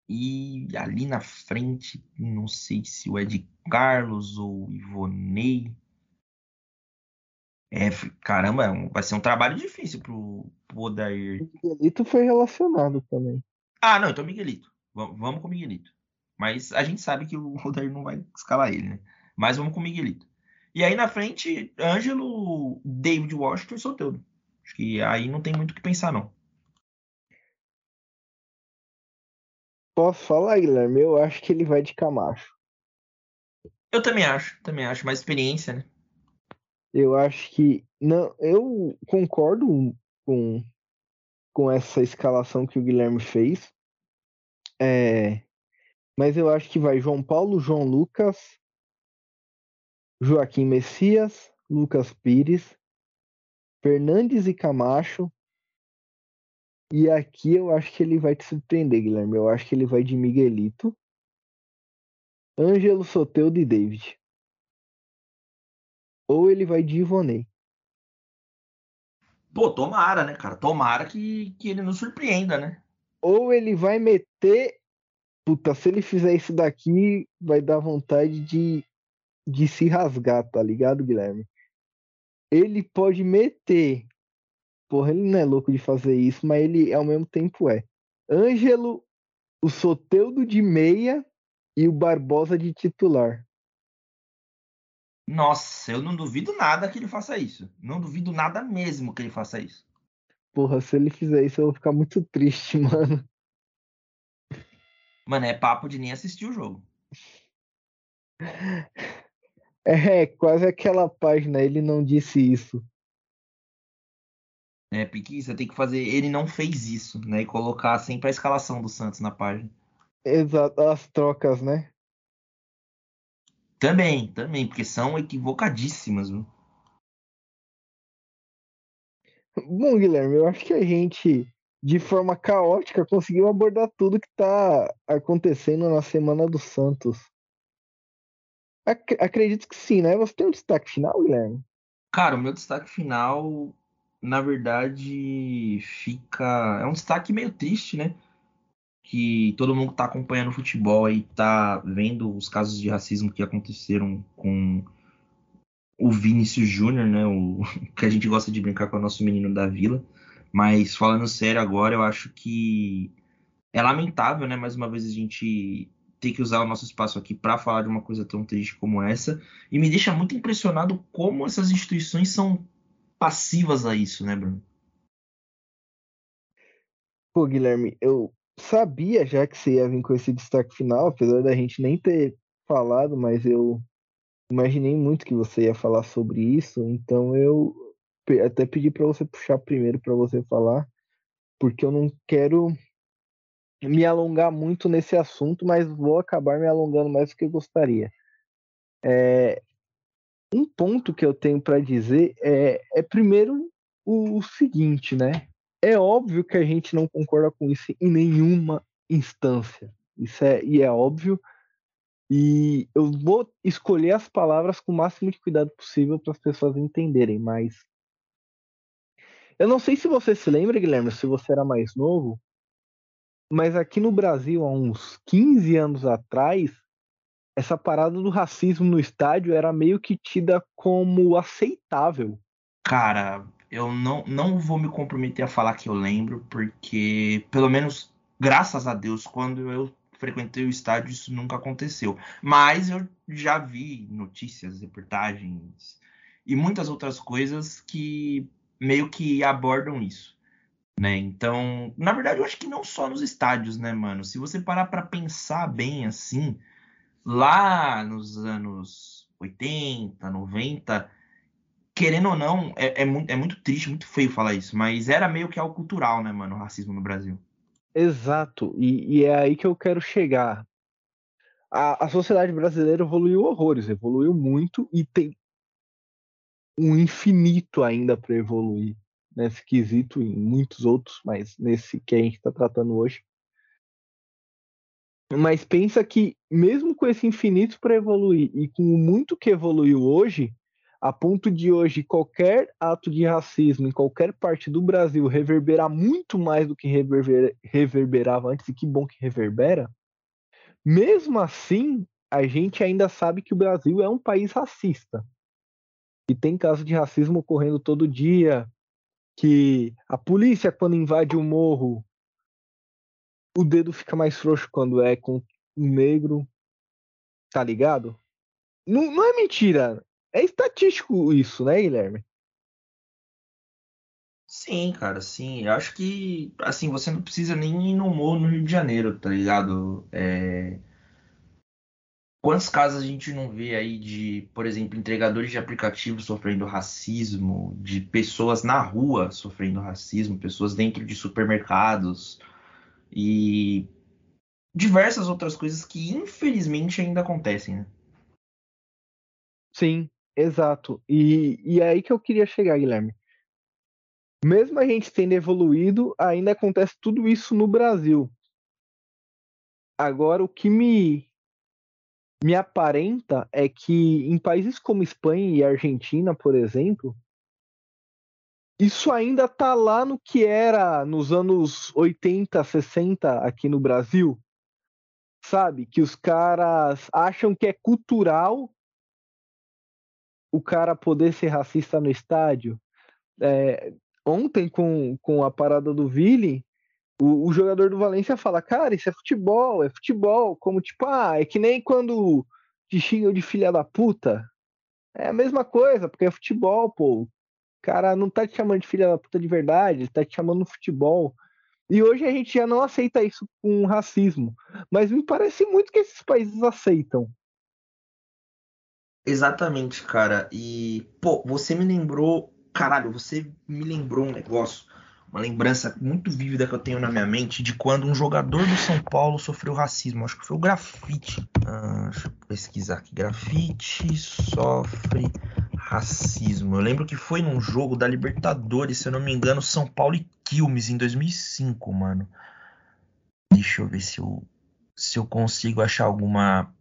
E ali na frente, não sei se o Ed Carlos ou o Ivonei. É, caramba, é vai ser um trabalho difícil pro, pro Odair. O Miguelito foi relacionado também. Ah, não, então Miguelito. Vamos, vamos com o Miguelito. Mas a gente sabe que o [laughs] Odair não vai escalar ele, né? Mas vamos com o Miguelito. E aí na frente, Ângelo, David Washington e Soteldo. Acho que aí não tem muito o que pensar, não. Posso falar, Guilherme? Eu acho que ele vai de Camacho. Eu também acho, também acho. Mais experiência, né? Eu acho que. Não, eu concordo com, com essa escalação que o Guilherme fez. É, mas eu acho que vai João Paulo, João Lucas, Joaquim Messias, Lucas Pires, Fernandes e Camacho. E aqui eu acho que ele vai te surpreender, Guilherme. Eu acho que ele vai de Miguelito, Ângelo Soteudo e David. Ou ele vai de Ivonei. Pô, tomara, né, cara? Tomara que, que ele nos surpreenda, né? Ou ele vai meter. Puta, se ele fizer isso daqui, vai dar vontade de, de se rasgar, tá ligado, Guilherme? Ele pode meter. Porra, ele não é louco de fazer isso, mas ele ao mesmo tempo é. Ângelo, o Soteudo de meia e o Barbosa de titular. Nossa, eu não duvido nada que ele faça isso. Não duvido nada mesmo que ele faça isso. Porra, se ele fizer isso, eu vou ficar muito triste, [laughs] mano. Mano, é papo de nem assistir o jogo. É, quase aquela página, ele não disse isso. É, porque você tem que fazer. Ele não fez isso, né? E colocar sempre a escalação do Santos na página. Exato, as trocas, né? Também, também, porque são equivocadíssimas, viu? Bom, Guilherme, eu acho que a gente, de forma caótica, conseguiu abordar tudo que está acontecendo na Semana do Santos. Ac acredito que sim, né? Você tem um destaque final, Guilherme? Cara, o meu destaque final, na verdade, fica. É um destaque meio triste, né? Que todo mundo que tá acompanhando o futebol aí tá vendo os casos de racismo que aconteceram com o Vinícius Júnior, né? O [laughs] que a gente gosta de brincar com o nosso menino da vila. Mas falando sério agora, eu acho que é lamentável, né? Mais uma vez a gente ter que usar o nosso espaço aqui para falar de uma coisa tão triste como essa. E me deixa muito impressionado como essas instituições são passivas a isso, né, Bruno? Pô, Guilherme, eu sabia já que você ia vir com esse destaque final, apesar da gente nem ter falado, mas eu imaginei muito que você ia falar sobre isso, então eu até pedi para você puxar primeiro para você falar, porque eu não quero me alongar muito nesse assunto, mas vou acabar me alongando mais do que eu gostaria. É, um ponto que eu tenho para dizer é, é primeiro o, o seguinte, né? É óbvio que a gente não concorda com isso em nenhuma instância. Isso é, e é óbvio. E eu vou escolher as palavras com o máximo de cuidado possível para as pessoas entenderem, mas eu não sei se você se lembra, Guilherme, se você era mais novo, mas aqui no Brasil, há uns 15 anos atrás, essa parada do racismo no estádio era meio que tida como aceitável. Cara, eu não, não vou me comprometer a falar que eu lembro, porque, pelo menos, graças a Deus, quando eu frequentei o estádio, isso nunca aconteceu. Mas eu já vi notícias, reportagens e muitas outras coisas que meio que abordam isso né? Então, na verdade, eu acho que não só nos estádios, né, mano? Se você parar para pensar bem assim, lá nos anos 80, 90, querendo ou não, é, é, muito, é muito triste, muito feio falar isso, mas era meio que algo cultural, né, mano, o racismo no Brasil. Exato, e, e é aí que eu quero chegar. A, a sociedade brasileira evoluiu horrores, evoluiu muito e tem um infinito ainda para evoluir nesse quesito e em muitos outros, mas nesse que a gente está tratando hoje. Mas pensa que, mesmo com esse infinito para evoluir e com o muito que evoluiu hoje, a ponto de hoje qualquer ato de racismo em qualquer parte do Brasil reverberar muito mais do que reverber, reverberava antes, e que bom que reverbera, mesmo assim, a gente ainda sabe que o Brasil é um país racista. E tem casos de racismo ocorrendo todo dia, que a polícia, quando invade o morro, o dedo fica mais frouxo quando é com negro, tá ligado? Não, não é mentira. É estatístico isso, né, Guilherme? Sim, cara, sim. Eu acho que, assim, você não precisa nem ir no morro no Rio de Janeiro, tá ligado? É... Quantos casos a gente não vê aí de, por exemplo, entregadores de aplicativos sofrendo racismo, de pessoas na rua sofrendo racismo, pessoas dentro de supermercados e diversas outras coisas que infelizmente ainda acontecem, né? Sim, exato. E, e é aí que eu queria chegar, Guilherme. Mesmo a gente tendo evoluído, ainda acontece tudo isso no Brasil. Agora, o que me, me aparenta é que em países como Espanha e Argentina, por exemplo, isso ainda tá lá no que era nos anos 80, 60 aqui no Brasil. Sabe? Que os caras acham que é cultural o cara poder ser racista no estádio. É, ontem, com, com a parada do Vili, o, o, jogador do Valência fala, cara, isso é futebol, é futebol. Como tipo, ah, é que nem quando te xingam de filha da puta. É a mesma coisa, porque é futebol, pô. Cara não tá te chamando de filha da puta de verdade, tá te chamando no futebol. E hoje a gente já não aceita isso com racismo. Mas me parece muito que esses países aceitam. Exatamente, cara. E, pô, você me lembrou. Caralho, você me lembrou um negócio. Uma lembrança muito vívida que eu tenho na minha mente de quando um jogador do São Paulo sofreu racismo. Acho que foi o Grafite. Ah, deixa eu pesquisar aqui. Grafite sofre racismo. Eu lembro que foi num jogo da Libertadores, se eu não me engano, São Paulo e Quilmes em 2005, mano. Deixa eu ver se eu, se eu consigo achar alguma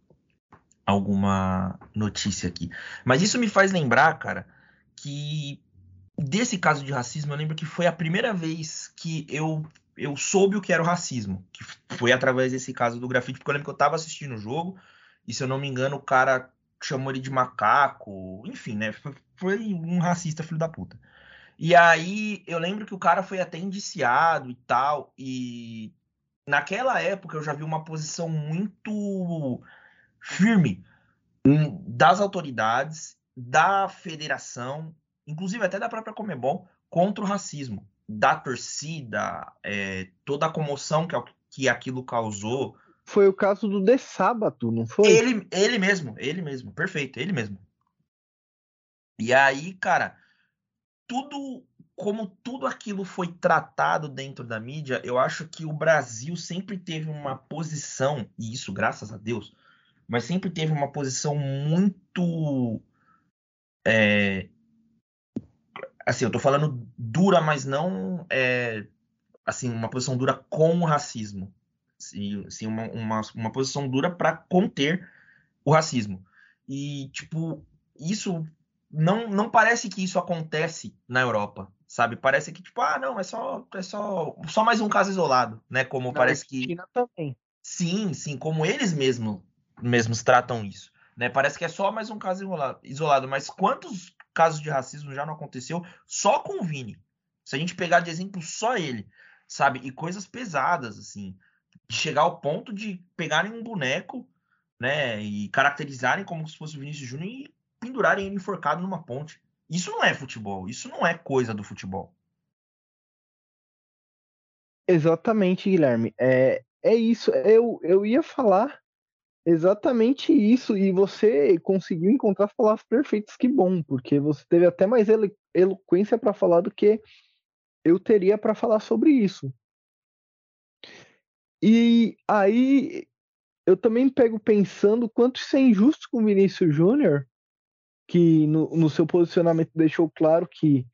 alguma notícia aqui. Mas isso me faz lembrar, cara, que desse caso de racismo, eu lembro que foi a primeira vez que eu, eu soube o que era o racismo. Que foi através desse caso do grafite, porque eu lembro que eu tava assistindo o jogo, e se eu não me engano, o cara chamou ele de macaco, enfim, né? Foi, um racista, filho da puta. E aí eu lembro que o cara foi até indiciado e tal, e naquela época eu já vi uma posição muito firme das autoridades, da federação, inclusive até da própria Comebol, contra o racismo, da torcida, é, toda a comoção que, que aquilo causou. Foi o caso do De Sábado, não foi? Ele, ele mesmo, ele mesmo, perfeito, ele mesmo. E aí, cara, tudo, como tudo aquilo foi tratado dentro da mídia, eu acho que o Brasil sempre teve uma posição, e isso graças a Deus, mas sempre teve uma posição muito. É, assim, eu tô falando dura, mas não é, assim, uma posição dura com o racismo. Sim, sim uma, uma, uma posição dura para conter o racismo. E, tipo, isso não, não parece que isso acontece na Europa, sabe? Parece que, tipo, ah, não, é só, é só, só mais um caso isolado, né? Como não, parece que. Também. Sim, sim, como eles mesmos mesmos tratam isso. Né? Parece que é só mais um caso isolado, mas quantos casos de racismo já não aconteceu só com o Vini? Se a gente pegar de exemplo só ele, sabe? E coisas pesadas, assim, de chegar ao ponto de pegarem um boneco, né, e caracterizarem como se fosse o Vinícius Júnior e pendurarem ele enforcado numa ponte. Isso não é futebol, isso não é coisa do futebol. Exatamente, Guilherme. É, é isso. Eu, eu ia falar Exatamente isso, e você conseguiu encontrar as palavras perfeitas, que bom, porque você teve até mais elo eloquência para falar do que eu teria para falar sobre isso. E aí eu também pego pensando quanto isso é injusto com o Vinícius Júnior, que no, no, seu posicionamento deixou claro que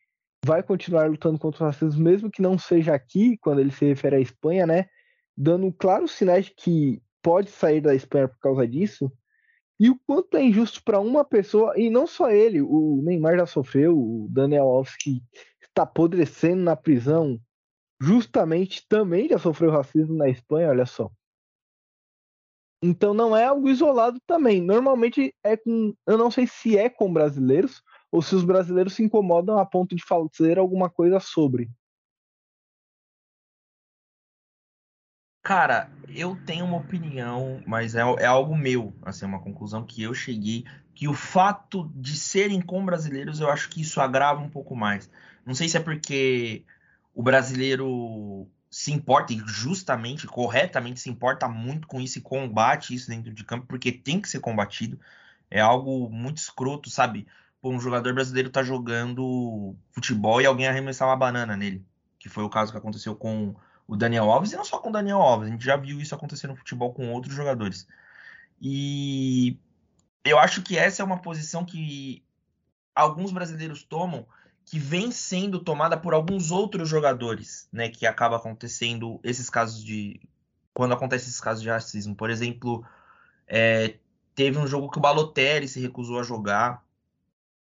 vai continuar lutando contra o racismo, mesmo que não seja aqui, quando ele se refere à Espanha, né? Dando claros sinais de que pode sair da Espanha por causa disso. E o quanto é injusto para uma pessoa, e não só ele, o Neymar já sofreu, o Daniel Alves que está apodrecendo na prisão, justamente também já sofreu racismo na Espanha, olha só. Então não é algo isolado também. Normalmente é com. Eu não sei se é com brasileiros ou se os brasileiros se incomodam a ponto de fazer alguma coisa sobre. Cara, eu tenho uma opinião, mas é, é algo meu, assim, uma conclusão que eu cheguei, que o fato de serem com brasileiros, eu acho que isso agrava um pouco mais. Não sei se é porque o brasileiro se importa, e justamente, corretamente se importa muito com isso e combate isso dentro de campo, porque tem que ser combatido. É algo muito escroto, sabe? Pô, um jogador brasileiro tá jogando futebol e alguém arremessar uma banana nele. Que foi o caso que aconteceu com o Daniel Alves, e não só com o Daniel Alves, a gente já viu isso acontecer no futebol com outros jogadores. E eu acho que essa é uma posição que alguns brasileiros tomam que vem sendo tomada por alguns outros jogadores, né? Que acaba acontecendo esses casos de. Quando acontece esses casos de racismo. Por exemplo, é, teve um jogo que o Balotelli se recusou a jogar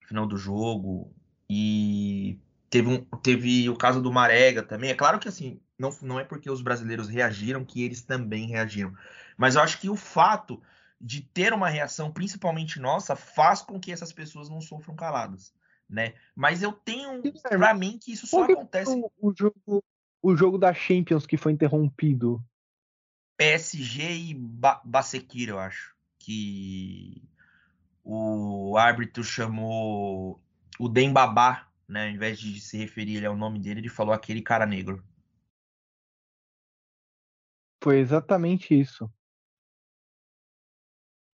no final do jogo. E teve, um, teve o caso do Marega também. É claro que assim, não, não é porque os brasileiros reagiram que eles também reagiram. Mas eu acho que o fato de ter uma reação, principalmente nossa, faz com que essas pessoas não sofram caladas né? Mas eu tenho para mim que isso só acontece. O, o, jogo, o jogo da Champions que foi interrompido. PSG e ba Basekir, eu acho. Que o árbitro chamou o Dembabá, né? Ao invés de se referir ele ao nome dele, ele falou aquele cara negro. Foi exatamente isso.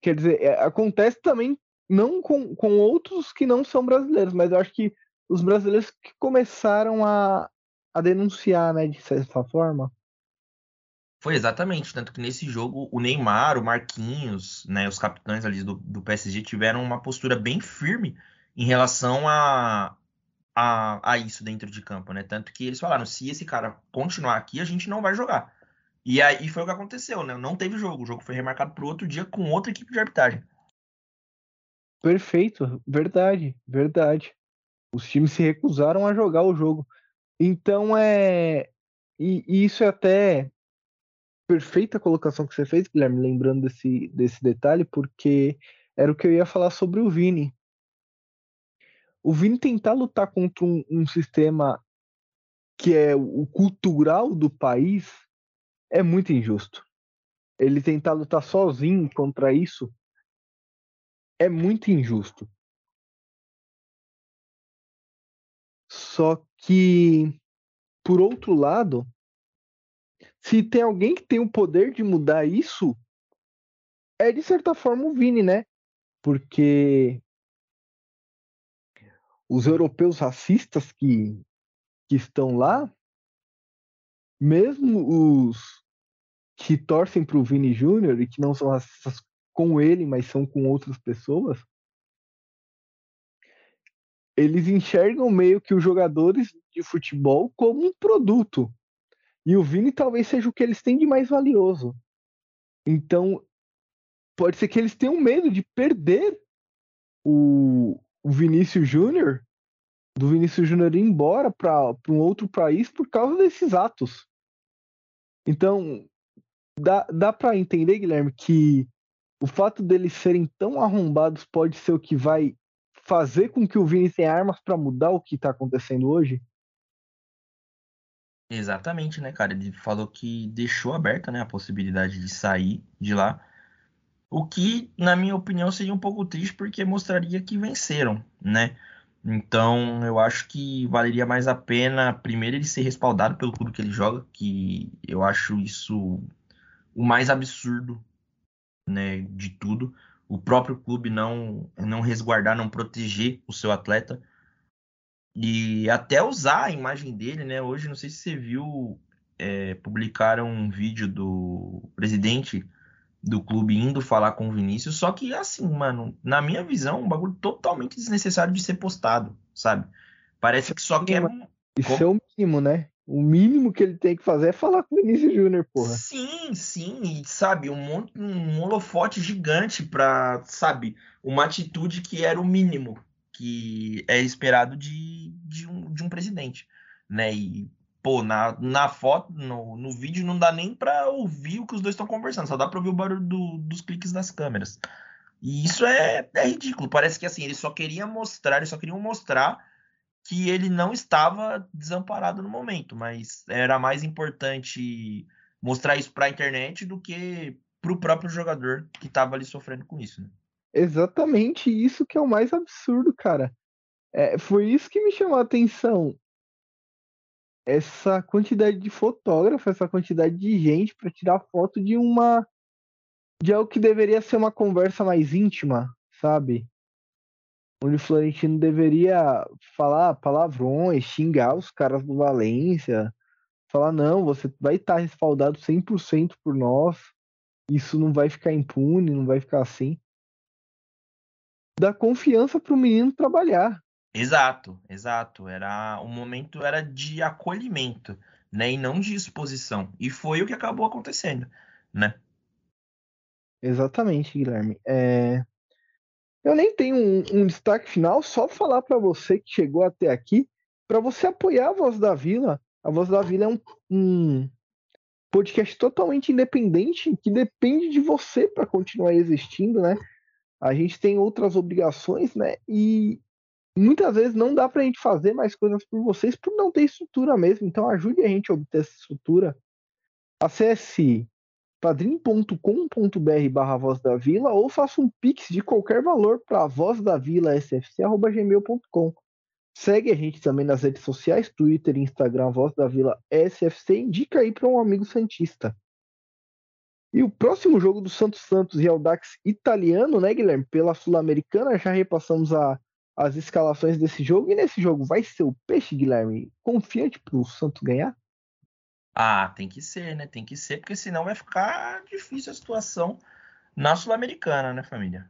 Quer dizer, é, acontece também não com, com outros que não são brasileiros, mas eu acho que os brasileiros que começaram a, a denunciar, né, de certa forma. Foi exatamente, tanto que nesse jogo o Neymar, o Marquinhos, né, os capitães ali do, do PSG tiveram uma postura bem firme em relação a, a, a, isso dentro de campo, né? Tanto que eles falaram, se esse cara continuar aqui, a gente não vai jogar. E aí foi o que aconteceu, né? Não teve jogo, o jogo foi remarcado para outro dia com outra equipe de arbitragem. Perfeito, verdade, verdade. Os times se recusaram a jogar o jogo. Então é. E, isso é até perfeita colocação que você fez, Guilherme, lembrando desse, desse detalhe, porque era o que eu ia falar sobre o Vini. O Vini tentar lutar contra um, um sistema que é o cultural do país é muito injusto. Ele tentar lutar sozinho contra isso é muito injusto. Só que, por outro lado, se tem alguém que tem o poder de mudar isso, é de certa forma o Vini, né? Porque os europeus racistas que, que estão lá, mesmo os que torcem para o Vini Júnior e que não são racistas com ele, mas são com outras pessoas, eles enxergam meio que os jogadores de futebol como um produto. E o Vini talvez seja o que eles têm de mais valioso. Então, pode ser que eles tenham medo de perder o, o Vinícius Júnior, do Vinícius Júnior ir embora para um outro país por causa desses atos. Então, dá, dá para entender, Guilherme, que o fato deles serem tão arrombados pode ser o que vai fazer com que o Vini tenha armas para mudar o que está acontecendo hoje? Exatamente, né, cara? Ele falou que deixou aberta né, a possibilidade de sair de lá. O que, na minha opinião, seria um pouco triste porque mostraria que venceram, né? Então, eu acho que valeria mais a pena, primeiro, ele ser respaldado pelo clube que ele joga, que eu acho isso o mais absurdo né, de tudo. O próprio clube não, não resguardar, não proteger o seu atleta. E até usar a imagem dele, né? Hoje, não sei se você viu, é, publicaram um vídeo do presidente do clube indo falar com o Vinícius, só que assim, mano, na minha visão, um bagulho totalmente desnecessário de ser postado, sabe? Parece que só quer. Isso Como? é o mínimo, né? O mínimo que ele tem que fazer é falar com o Vinícius Júnior, porra. Sim, sim, e sabe, um, um holofote gigante pra, sabe, uma atitude que era o mínimo que é esperado de, de, um, de um presidente, né? E, pô, na, na foto, no, no vídeo não dá nem pra ouvir o que os dois estão conversando, só dá pra ouvir o barulho do, dos cliques das câmeras. E isso é, é ridículo, parece que assim, eles só queriam mostrar, eles só queriam mostrar que ele não estava desamparado no momento, mas era mais importante mostrar isso para a internet do que para o próprio jogador que estava ali sofrendo com isso. Né? Exatamente isso que é o mais absurdo, cara. É, foi isso que me chamou a atenção. Essa quantidade de fotógrafos, essa quantidade de gente para tirar foto de uma de algo que deveria ser uma conversa mais íntima, sabe? Onde o Florentino deveria falar palavrões, xingar os caras do Valência, falar não, você vai estar respaldado 100% por nós, isso não vai ficar impune, não vai ficar assim. Dá confiança para o menino trabalhar. Exato, exato. Era o momento era de acolhimento, né, e não de exposição. E foi o que acabou acontecendo, né? Exatamente, Guilherme. É... Eu nem tenho um, um destaque final, só falar para você que chegou até aqui, para você apoiar a Voz da Vila. A Voz da Vila é um, um podcast totalmente independente que depende de você para continuar existindo, né? A gente tem outras obrigações, né? E muitas vezes não dá para a gente fazer mais coisas por vocês por não ter estrutura mesmo. Então ajude a gente a obter essa estrutura. Acesse padrim.com.br barra Voz da Vila ou faça um pix de qualquer valor para vozdavila.sfc.gmail.com Segue a gente também nas redes sociais, Twitter e Instagram, Voz da Vila SFC, indica aí para um amigo Santista. E o próximo jogo do Santos Santos e Audax italiano, né, Guilherme? Pela Sul-Americana, já repassamos a, as escalações desse jogo. E nesse jogo vai ser o Peixe, Guilherme, confiante para o Santos ganhar? Ah, tem que ser, né? Tem que ser, porque senão vai ficar difícil a situação na Sul-Americana, né, família?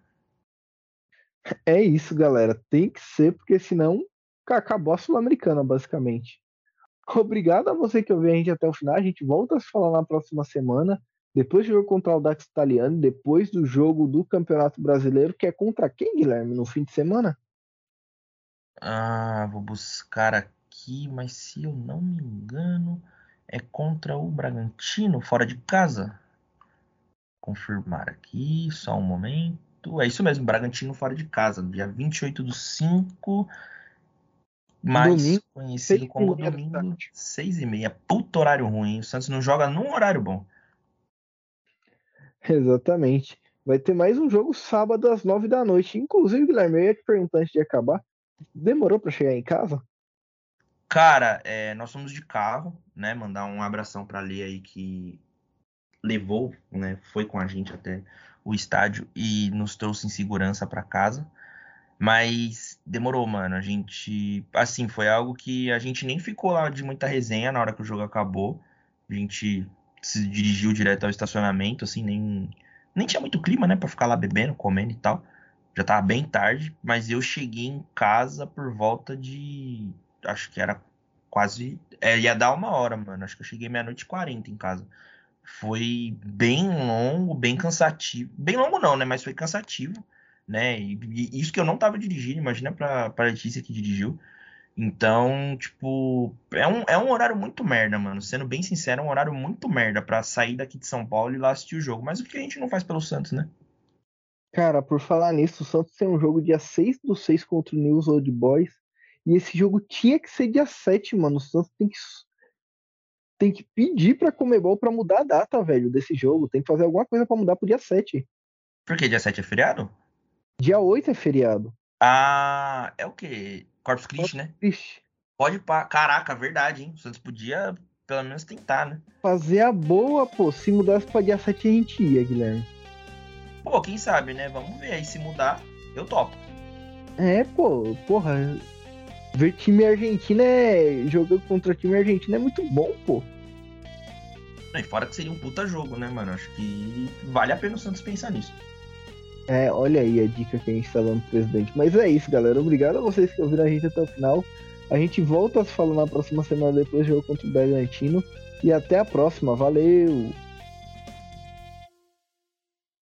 É isso, galera. Tem que ser, porque senão acabou a Sul-Americana, basicamente. Obrigado a você que ouviu a gente até o final. A gente volta a se falar na próxima semana. Depois do jogo contra o Dax Italiano, depois do jogo do Campeonato Brasileiro, que é contra quem, Guilherme, no fim de semana? Ah, vou buscar aqui, mas se eu não me engano é contra o Bragantino, fora de casa. Confirmar aqui, só um momento. É isso mesmo, Bragantino fora de casa, dia 28 do 5, mais domingo, conhecido como domingo, 6 e meia. Puto horário ruim, o Santos não joga num horário bom. Exatamente. Vai ter mais um jogo sábado às 9 da noite. Inclusive, Guilherme, eu ia te perguntar antes de acabar. Demorou para chegar em casa? Cara, é, nós somos de carro, né? Mandar um abração para ali aí que levou, né? Foi com a gente até o estádio e nos trouxe em segurança para casa. Mas demorou, mano. A gente, assim, foi algo que a gente nem ficou lá de muita resenha na hora que o jogo acabou. A gente se dirigiu direto ao estacionamento, assim, nem nem tinha muito clima, né, para ficar lá bebendo, comendo e tal. Já tava bem tarde, mas eu cheguei em casa por volta de acho que era quase. É, ia dar uma hora, mano. Acho que eu cheguei meia-noite e quarenta em casa. Foi bem longo, bem cansativo. Bem longo não, né? Mas foi cansativo, né? E, e isso que eu não tava dirigindo, imagina pra, pra Letícia que dirigiu. Então, tipo, é um, é um horário muito merda, mano. Sendo bem sincero, é um horário muito merda pra sair daqui de São Paulo e lá assistir o jogo. Mas o que a gente não faz pelo Santos, né? Cara, por falar nisso, o Santos tem um jogo dia 6 do 6 contra o News Old Boys. E esse jogo tinha que ser dia 7, mano. O Santos tem que, tem que pedir pra Comebol pra mudar a data, velho, desse jogo. Tem que fazer alguma coisa pra mudar pro dia 7. Por que dia 7 é feriado? Dia 8 é feriado. Ah, é o quê? Corpus Christi, né? Christi. Pode pá. Caraca, verdade, hein? O Santos podia pelo menos tentar, né? Fazer a boa, pô. Se mudasse pra dia 7 a gente ia, Guilherme. Pô, quem sabe, né? Vamos ver aí. Se mudar, eu topo. É, pô, porra ver time argentino é. jogando contra time argentino é muito bom, pô. E fora que seria um puta jogo, né, mano? Acho que vale a pena o Santos pensar nisso. É, olha aí a dica que a gente tá dando pro presidente. Mas é isso, galera. Obrigado a vocês que ouviram a gente até o final. A gente volta a se falar na próxima semana depois do jogo contra o Bragantino. E até a próxima. Valeu!